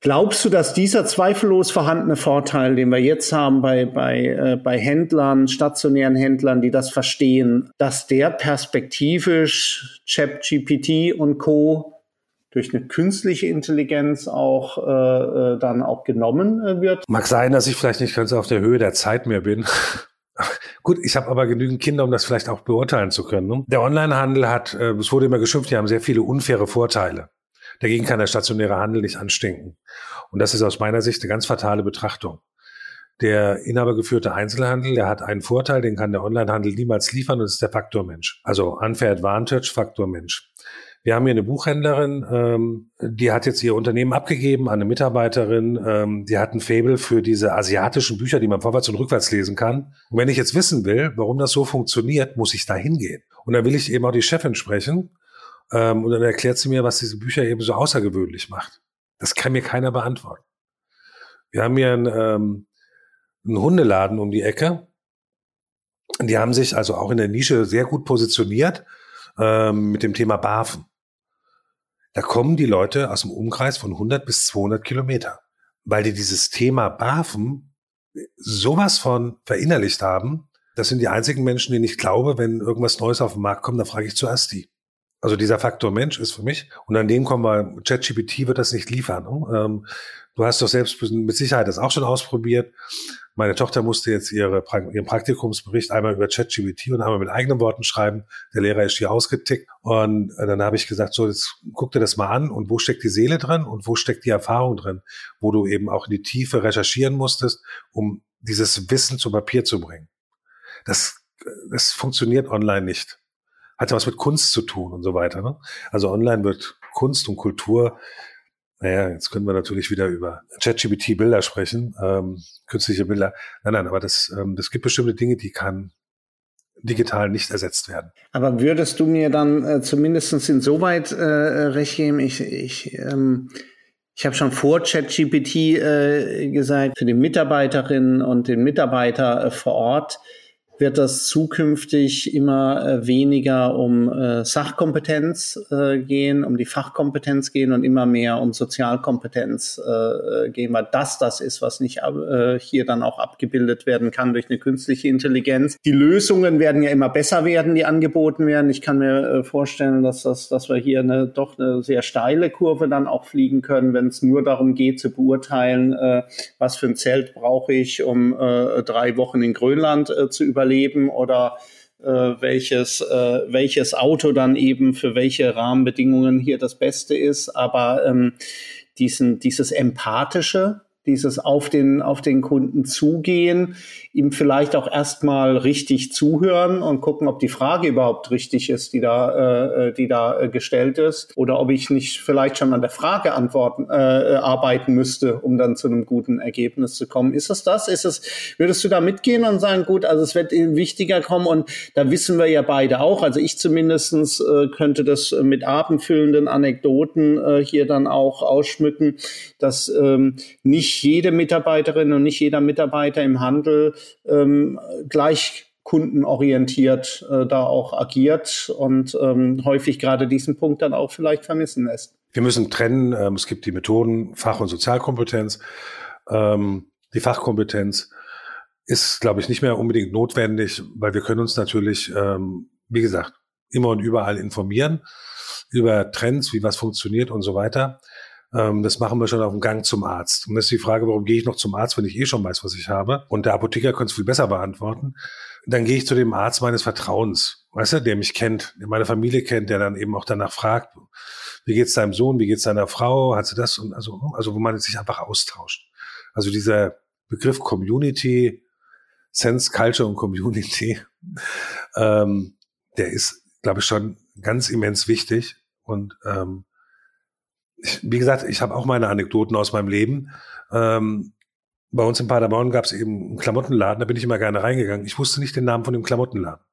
Glaubst du, dass dieser zweifellos vorhandene Vorteil, den wir jetzt haben bei, bei, äh, bei Händlern, stationären Händlern, die das verstehen, dass der perspektivisch ChatGPT und Co. durch eine künstliche Intelligenz auch äh, äh dann auch genommen äh, wird? Mag sein, dass ich vielleicht nicht ganz auf der Höhe der Zeit mehr bin. Gut, ich habe aber genügend Kinder, um das vielleicht auch beurteilen zu können. Ne? Der Onlinehandel hat, äh, es wurde immer geschimpft, die haben sehr viele unfaire Vorteile. Dagegen kann der stationäre Handel nicht anstinken. Und das ist aus meiner Sicht eine ganz fatale Betrachtung. Der inhabergeführte Einzelhandel, der hat einen Vorteil, den kann der Onlinehandel niemals liefern, und das ist der Faktor Mensch. Also Unfair Advantage, Faktor Mensch. Wir haben hier eine Buchhändlerin, ähm, die hat jetzt ihr Unternehmen abgegeben an eine Mitarbeiterin, ähm, die hat ein Faible für diese asiatischen Bücher, die man vorwärts und rückwärts lesen kann. Und wenn ich jetzt wissen will, warum das so funktioniert, muss ich da hingehen. Und dann will ich eben auch die Chefin sprechen ähm, und dann erklärt sie mir, was diese Bücher eben so außergewöhnlich macht. Das kann mir keiner beantworten. Wir haben hier einen, ähm, einen Hundeladen um die Ecke. Die haben sich also auch in der Nische sehr gut positioniert ähm, mit dem Thema Barfen. Da kommen die Leute aus dem Umkreis von 100 bis 200 Kilometer, weil die dieses Thema Barfen sowas von verinnerlicht haben. Das sind die einzigen Menschen, denen ich glaube, wenn irgendwas Neues auf den Markt kommt, dann frage ich zuerst die. Also dieser Faktor Mensch ist für mich, und an dem kommen wir, ChatGPT wird das nicht liefern. Ne? Ähm, du hast doch selbst mit Sicherheit das auch schon ausprobiert. Meine Tochter musste jetzt ihre, ihren Praktikumsbericht einmal über ChatGPT und einmal mit eigenen Worten schreiben. Der Lehrer ist hier ausgetickt. Und äh, dann habe ich gesagt, so, jetzt guck dir das mal an und wo steckt die Seele drin und wo steckt die Erfahrung drin, wo du eben auch in die Tiefe recherchieren musstest, um dieses Wissen zu Papier zu bringen. Das, das funktioniert online nicht. Hat ja was mit Kunst zu tun und so weiter. Ne? Also online wird Kunst und Kultur naja, jetzt können wir natürlich wieder über ChatGPT Bilder sprechen, ähm, künstliche Bilder. Nein, nein, aber das, ähm, das gibt bestimmte Dinge, die kann digital nicht ersetzt werden. Aber würdest du mir dann äh, zumindest insoweit äh, recht geben, ich, ich, ähm, ich habe schon vor ChatGPT äh, gesagt, für die Mitarbeiterinnen und den Mitarbeiter äh, vor Ort wird das zukünftig immer äh, weniger um äh, Sachkompetenz äh, gehen, um die Fachkompetenz gehen und immer mehr um Sozialkompetenz gehen, weil das das ist, was nicht hier dann auch abgebildet werden kann durch eine künstliche Intelligenz. Die Lösungen werden ja immer besser werden, die angeboten werden. Ich kann mir vorstellen, dass das, dass wir hier eine doch eine sehr steile Kurve dann auch fliegen können, wenn es nur darum geht zu beurteilen, was für ein Zelt brauche ich, um drei Wochen in Grönland zu überleben überleben oder äh, welches, äh, welches Auto dann eben für welche Rahmenbedingungen hier das Beste ist. Aber ähm, diesen, dieses Empathische, dieses auf den, auf den Kunden zugehen, ihm vielleicht auch erstmal richtig zuhören und gucken, ob die Frage überhaupt richtig ist, die da, äh, äh, die da äh, gestellt ist, oder ob ich nicht vielleicht schon an der Frage antworten, äh, arbeiten müsste, um dann zu einem guten Ergebnis zu kommen. Ist es das? Ist es, würdest du da mitgehen und sagen, gut, also es wird wichtiger kommen und da wissen wir ja beide auch, also ich zumindestens äh, könnte das mit abendfüllenden Anekdoten äh, hier dann auch ausschmücken, dass ähm, nicht jede Mitarbeiterin und nicht jeder Mitarbeiter im Handel ähm, gleich kundenorientiert äh, da auch agiert und ähm, häufig gerade diesen Punkt dann auch vielleicht vermissen lässt. Wir müssen trennen, ähm, es gibt die Methoden Fach- und Sozialkompetenz. Ähm, die Fachkompetenz ist, glaube ich, nicht mehr unbedingt notwendig, weil wir können uns natürlich, ähm, wie gesagt, immer und überall informieren über Trends, wie was funktioniert und so weiter. Ähm, das machen wir schon auf dem Gang zum Arzt. Und das ist die Frage, warum gehe ich noch zum Arzt, wenn ich eh schon weiß, was ich habe? Und der Apotheker könnte es viel besser beantworten. Dann gehe ich zu dem Arzt meines Vertrauens, weißt du, der mich kennt, der meine Familie kennt, der dann eben auch danach fragt, wie geht's deinem Sohn, wie geht's deiner Frau, hat sie das? Und also, also wo man sich einfach austauscht. Also dieser Begriff Community, Sense, Culture und Community, ähm, der ist, glaube ich, schon ganz immens wichtig. Und ähm, wie gesagt, ich habe auch meine Anekdoten aus meinem Leben. Ähm, bei uns in Paderborn gab es eben einen Klamottenladen, da bin ich immer gerne reingegangen. Ich wusste nicht den Namen von dem Klamottenladen.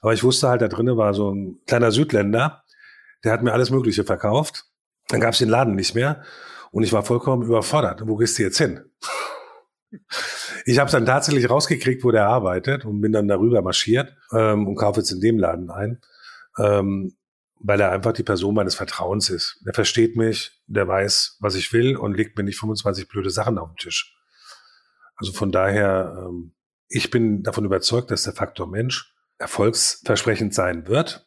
Aber ich wusste halt, da drinnen war so ein kleiner Südländer, der hat mir alles Mögliche verkauft. Dann gab es den Laden nicht mehr und ich war vollkommen überfordert. Wo gehst du jetzt hin? Ich habe dann tatsächlich rausgekriegt, wo der arbeitet und bin dann darüber marschiert ähm, und kaufe jetzt in dem Laden ein. Ähm, weil er einfach die Person meines Vertrauens ist. Der versteht mich, der weiß, was ich will und legt mir nicht 25 blöde Sachen auf den Tisch. Also von daher, ähm, ich bin davon überzeugt, dass der Faktor Mensch erfolgsversprechend sein wird.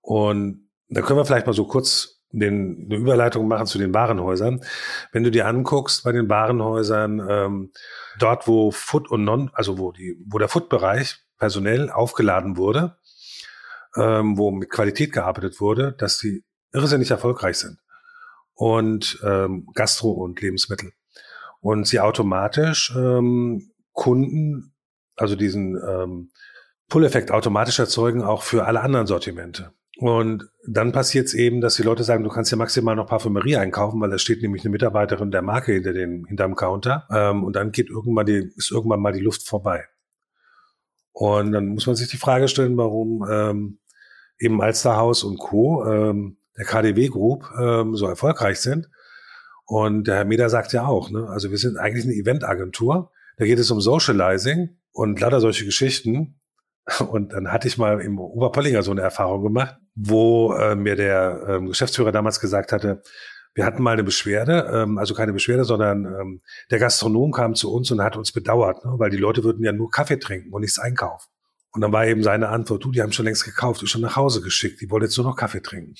Und da können wir vielleicht mal so kurz den, eine Überleitung machen zu den Warenhäusern. Wenn du dir anguckst bei den Warenhäusern, ähm, dort wo Food und Non, also wo die, wo der Food-Bereich personell aufgeladen wurde, ähm, wo mit Qualität gearbeitet wurde, dass die irrsinnig erfolgreich sind. Und ähm, Gastro und Lebensmittel. Und sie automatisch ähm, Kunden, also diesen ähm, Pull-Effekt automatisch erzeugen, auch für alle anderen Sortimente. Und dann passiert es eben, dass die Leute sagen, du kannst ja maximal noch Parfümerie einkaufen, weil da steht nämlich eine Mitarbeiterin der Marke hinter dem, hinterm Counter. Ähm, und dann geht irgendwann die, ist irgendwann mal die Luft vorbei. Und dann muss man sich die Frage stellen, warum ähm, eben Alsterhaus und Co., ähm, der KDW Group, ähm, so erfolgreich sind. Und der Herr Meder sagt ja auch, ne, also wir sind eigentlich eine Eventagentur. Da geht es um Socializing und lauter solche Geschichten. Und dann hatte ich mal im Oberpollinger so eine Erfahrung gemacht, wo äh, mir der ähm, Geschäftsführer damals gesagt hatte, wir hatten mal eine Beschwerde, ähm, also keine Beschwerde, sondern ähm, der Gastronom kam zu uns und hat uns bedauert, ne, weil die Leute würden ja nur Kaffee trinken und nichts einkaufen. Und dann war eben seine Antwort, du, die haben schon längst gekauft und schon nach Hause geschickt, die wollen jetzt nur noch Kaffee trinken.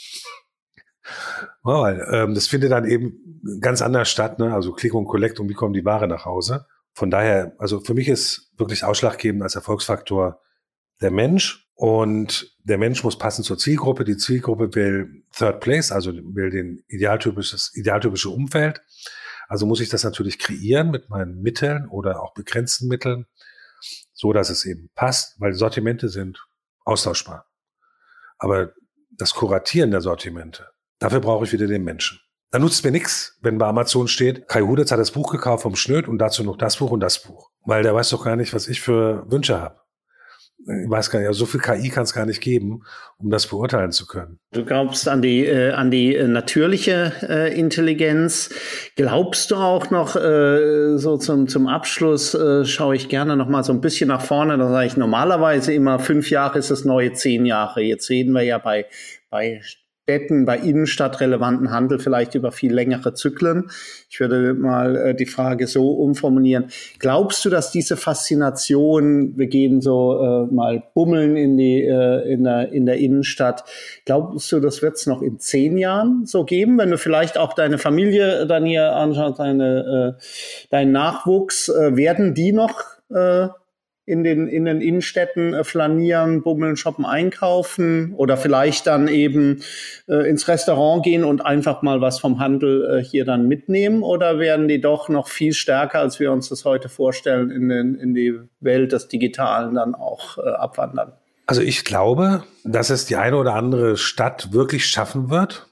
Ja, weil ähm, das findet dann eben ganz anders statt, ne? also Click und Collect und wie kommen die Ware nach Hause. Von daher, also für mich ist wirklich ausschlaggebend als Erfolgsfaktor der Mensch und der Mensch muss passen zur Zielgruppe. Die Zielgruppe will Third Place, also will den idealtypisches, idealtypische Umfeld. Also muss ich das natürlich kreieren mit meinen Mitteln oder auch begrenzten Mitteln, so dass es eben passt, weil Sortimente sind austauschbar. Aber das Kuratieren der Sortimente, dafür brauche ich wieder den Menschen. Da nutzt mir nichts, wenn bei Amazon steht, Kai Hudetz hat das Buch gekauft vom Schnöd und dazu noch das Buch und das Buch. Weil der weiß doch gar nicht, was ich für Wünsche habe ich weiß gar nicht, also so viel KI kann es gar nicht geben, um das beurteilen zu können. Du glaubst an die, äh, an die äh, natürliche äh, Intelligenz. Glaubst du auch noch, äh, so zum, zum Abschluss äh, schaue ich gerne noch mal so ein bisschen nach vorne. Da sage ich normalerweise immer, fünf Jahre ist das neue zehn Jahre. Jetzt reden wir ja bei, bei Städten, bei innenstadtrelevanten Handel vielleicht über viel längere Zyklen. Ich würde mal äh, die Frage so umformulieren. Glaubst du, dass diese Faszination, wir gehen so äh, mal bummeln in, die, äh, in, der, in der Innenstadt, glaubst du, das wird es noch in zehn Jahren so geben, wenn du vielleicht auch deine Familie dann hier anschaust, deine, äh, deinen Nachwuchs, äh, werden die noch äh, in den, in den Innenstädten äh, flanieren, bummeln, shoppen, einkaufen oder vielleicht dann eben äh, ins Restaurant gehen und einfach mal was vom Handel äh, hier dann mitnehmen? Oder werden die doch noch viel stärker, als wir uns das heute vorstellen, in, den, in die Welt des Digitalen dann auch äh, abwandern? Also ich glaube, dass es die eine oder andere Stadt wirklich schaffen wird,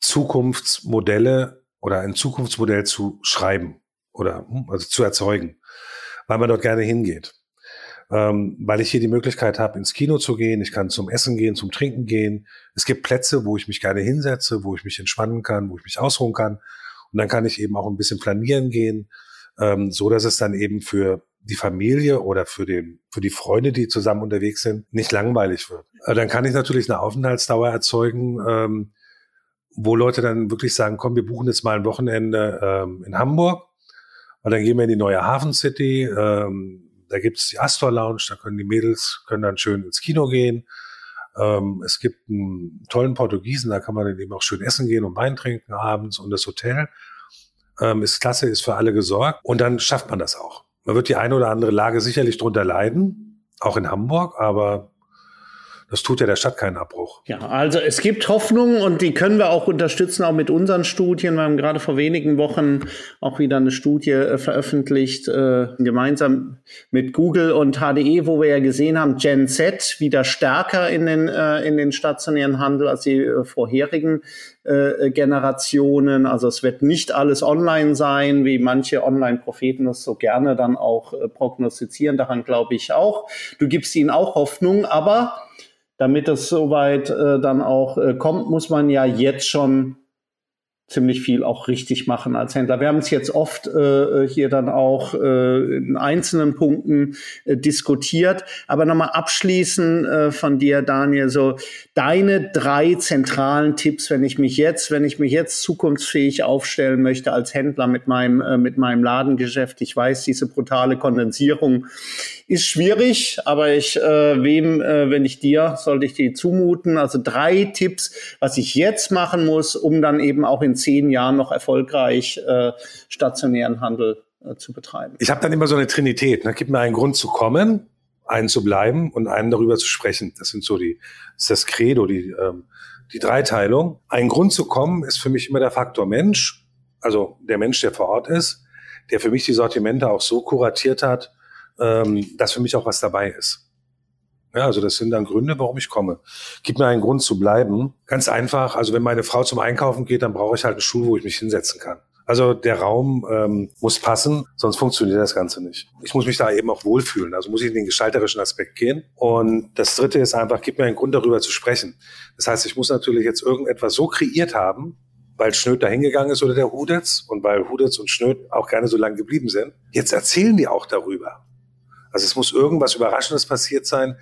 Zukunftsmodelle oder ein Zukunftsmodell zu schreiben oder hm, also zu erzeugen weil man dort gerne hingeht. Ähm, weil ich hier die Möglichkeit habe, ins Kino zu gehen, ich kann zum Essen gehen, zum Trinken gehen. Es gibt Plätze, wo ich mich gerne hinsetze, wo ich mich entspannen kann, wo ich mich ausruhen kann. Und dann kann ich eben auch ein bisschen planieren gehen, ähm, so dass es dann eben für die Familie oder für den für die Freunde, die zusammen unterwegs sind, nicht langweilig wird. Äh, dann kann ich natürlich eine Aufenthaltsdauer erzeugen, ähm, wo Leute dann wirklich sagen, komm, wir buchen jetzt mal ein Wochenende ähm, in Hamburg und dann gehen wir in die neue Hafen City. Ähm, da gibt's die Astor Lounge, da können die Mädels können dann schön ins Kino gehen. Ähm, es gibt einen tollen Portugiesen, da kann man dann eben auch schön essen gehen und Wein trinken abends. Und das Hotel ähm, ist klasse, ist für alle gesorgt. Und dann schafft man das auch. Man wird die eine oder andere Lage sicherlich drunter leiden, auch in Hamburg, aber das tut ja der Stadt keinen Abbruch. Ja, also es gibt Hoffnung und die können wir auch unterstützen, auch mit unseren Studien. Wir haben gerade vor wenigen Wochen auch wieder eine Studie äh, veröffentlicht, äh, gemeinsam mit Google und HDE, wo wir ja gesehen haben, Gen Z wieder stärker in den, äh, in den stationären Handel als die äh, vorherigen äh, Generationen. Also es wird nicht alles online sein, wie manche Online-Propheten das so gerne dann auch äh, prognostizieren. Daran glaube ich auch. Du gibst ihnen auch Hoffnung, aber damit es soweit äh, dann auch äh, kommt, muss man ja jetzt schon ziemlich viel auch richtig machen als Händler. Wir haben es jetzt oft äh, hier dann auch äh, in einzelnen Punkten äh, diskutiert. Aber nochmal abschließend äh, von dir, Daniel, so deine drei zentralen Tipps, wenn ich mich jetzt, wenn ich mich jetzt zukunftsfähig aufstellen möchte als Händler mit meinem, äh, mit meinem Ladengeschäft. Ich weiß, diese brutale Kondensierung ist schwierig, aber ich, äh, wem, äh, wenn ich dir, sollte ich die zumuten. Also drei Tipps, was ich jetzt machen muss, um dann eben auch in zehn Jahren noch erfolgreich äh, stationären Handel äh, zu betreiben. Ich habe dann immer so eine Trinität. Ne? Gib mir einen Grund zu kommen, einen zu bleiben und einen darüber zu sprechen. Das sind so die, das ist das Credo, die, ähm, die Dreiteilung. Ein Grund zu kommen ist für mich immer der Faktor Mensch, also der Mensch, der vor Ort ist, der für mich die Sortimente auch so kuratiert hat, ähm, dass für mich auch was dabei ist. Ja, also das sind dann Gründe, warum ich komme. Gib mir einen Grund zu bleiben. Ganz einfach, also wenn meine Frau zum Einkaufen geht, dann brauche ich halt einen Stuhl, wo ich mich hinsetzen kann. Also der Raum ähm, muss passen, sonst funktioniert das Ganze nicht. Ich muss mich da eben auch wohlfühlen, also muss ich in den gestalterischen Aspekt gehen. Und das Dritte ist einfach, gib mir einen Grund darüber zu sprechen. Das heißt, ich muss natürlich jetzt irgendetwas so kreiert haben, weil Schnöd da hingegangen ist oder der Hudetz und weil Hudetz und Schnöd auch gerne so lange geblieben sind. Jetzt erzählen die auch darüber. Also es muss irgendwas Überraschendes passiert sein,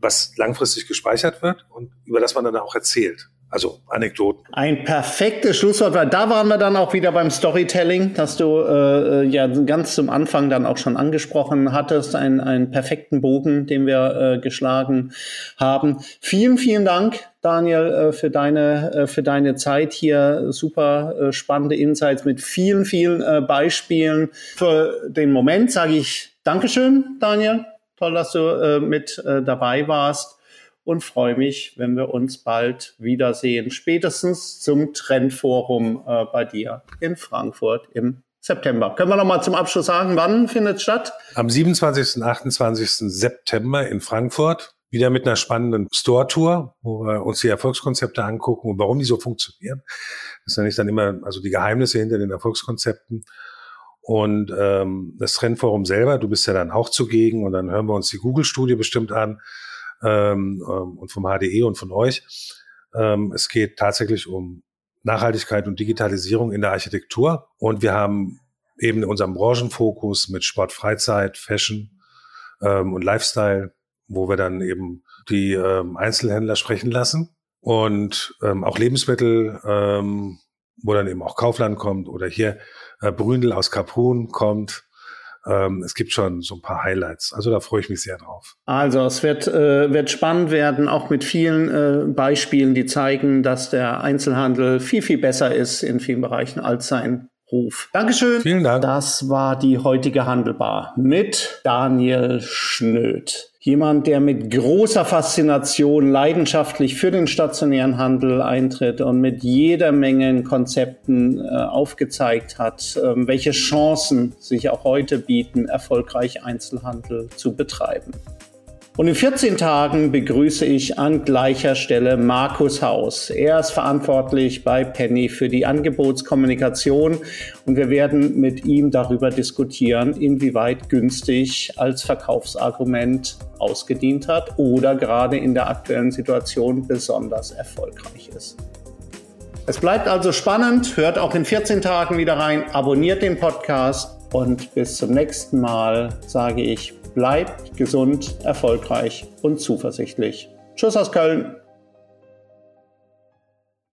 was langfristig gespeichert wird und über das man dann auch erzählt. Also Anekdoten. Ein perfektes Schlusswort, weil da waren wir dann auch wieder beim Storytelling, das du äh, ja ganz zum Anfang dann auch schon angesprochen hattest, einen, einen perfekten Bogen, den wir äh, geschlagen haben. Vielen, vielen Dank, Daniel, äh, für deine äh, für deine Zeit hier. Super äh, spannende Insights mit vielen, vielen äh, Beispielen. Für den Moment sage ich Dankeschön, Daniel. Toll, dass du äh, mit äh, dabei warst und freue mich, wenn wir uns bald wiedersehen. Spätestens zum Trendforum äh, bei dir in Frankfurt im September. Können wir noch mal zum Abschluss sagen, wann findet es statt? Am 27. und 28. September in Frankfurt. Wieder mit einer spannenden Store-Tour, wo wir uns die Erfolgskonzepte angucken und warum die so funktionieren. Das ja nicht dann immer, also die Geheimnisse hinter den Erfolgskonzepten. Und ähm, das Trendforum selber, du bist ja dann auch zugegen und dann hören wir uns die Google-Studie bestimmt an ähm, ähm, und vom HDE und von euch. Ähm, es geht tatsächlich um Nachhaltigkeit und Digitalisierung in der Architektur. Und wir haben eben unseren Branchenfokus mit Sport, Freizeit, Fashion ähm, und Lifestyle, wo wir dann eben die ähm, Einzelhändler sprechen lassen und ähm, auch Lebensmittel, ähm, wo dann eben auch Kaufland kommt oder hier äh, Bründel aus Kaprun kommt ähm, es gibt schon so ein paar Highlights. Also da freue ich mich sehr drauf. Also es wird, äh, wird spannend werden, auch mit vielen äh, Beispielen, die zeigen, dass der Einzelhandel viel, viel besser ist in vielen Bereichen als sein Ruf. Dankeschön. Vielen Dank. Das war die heutige Handelbar mit Daniel Schnöd. Jemand, der mit großer Faszination leidenschaftlich für den stationären Handel eintritt und mit jeder Menge Konzepten äh, aufgezeigt hat, äh, welche Chancen sich auch heute bieten, erfolgreich Einzelhandel zu betreiben. Und in 14 Tagen begrüße ich an gleicher Stelle Markus Haus. Er ist verantwortlich bei Penny für die Angebotskommunikation und wir werden mit ihm darüber diskutieren, inwieweit günstig als Verkaufsargument ausgedient hat oder gerade in der aktuellen Situation besonders erfolgreich ist. Es bleibt also spannend, hört auch in 14 Tagen wieder rein, abonniert den Podcast und bis zum nächsten Mal sage ich Bleibt gesund, erfolgreich und zuversichtlich. Tschüss aus Köln.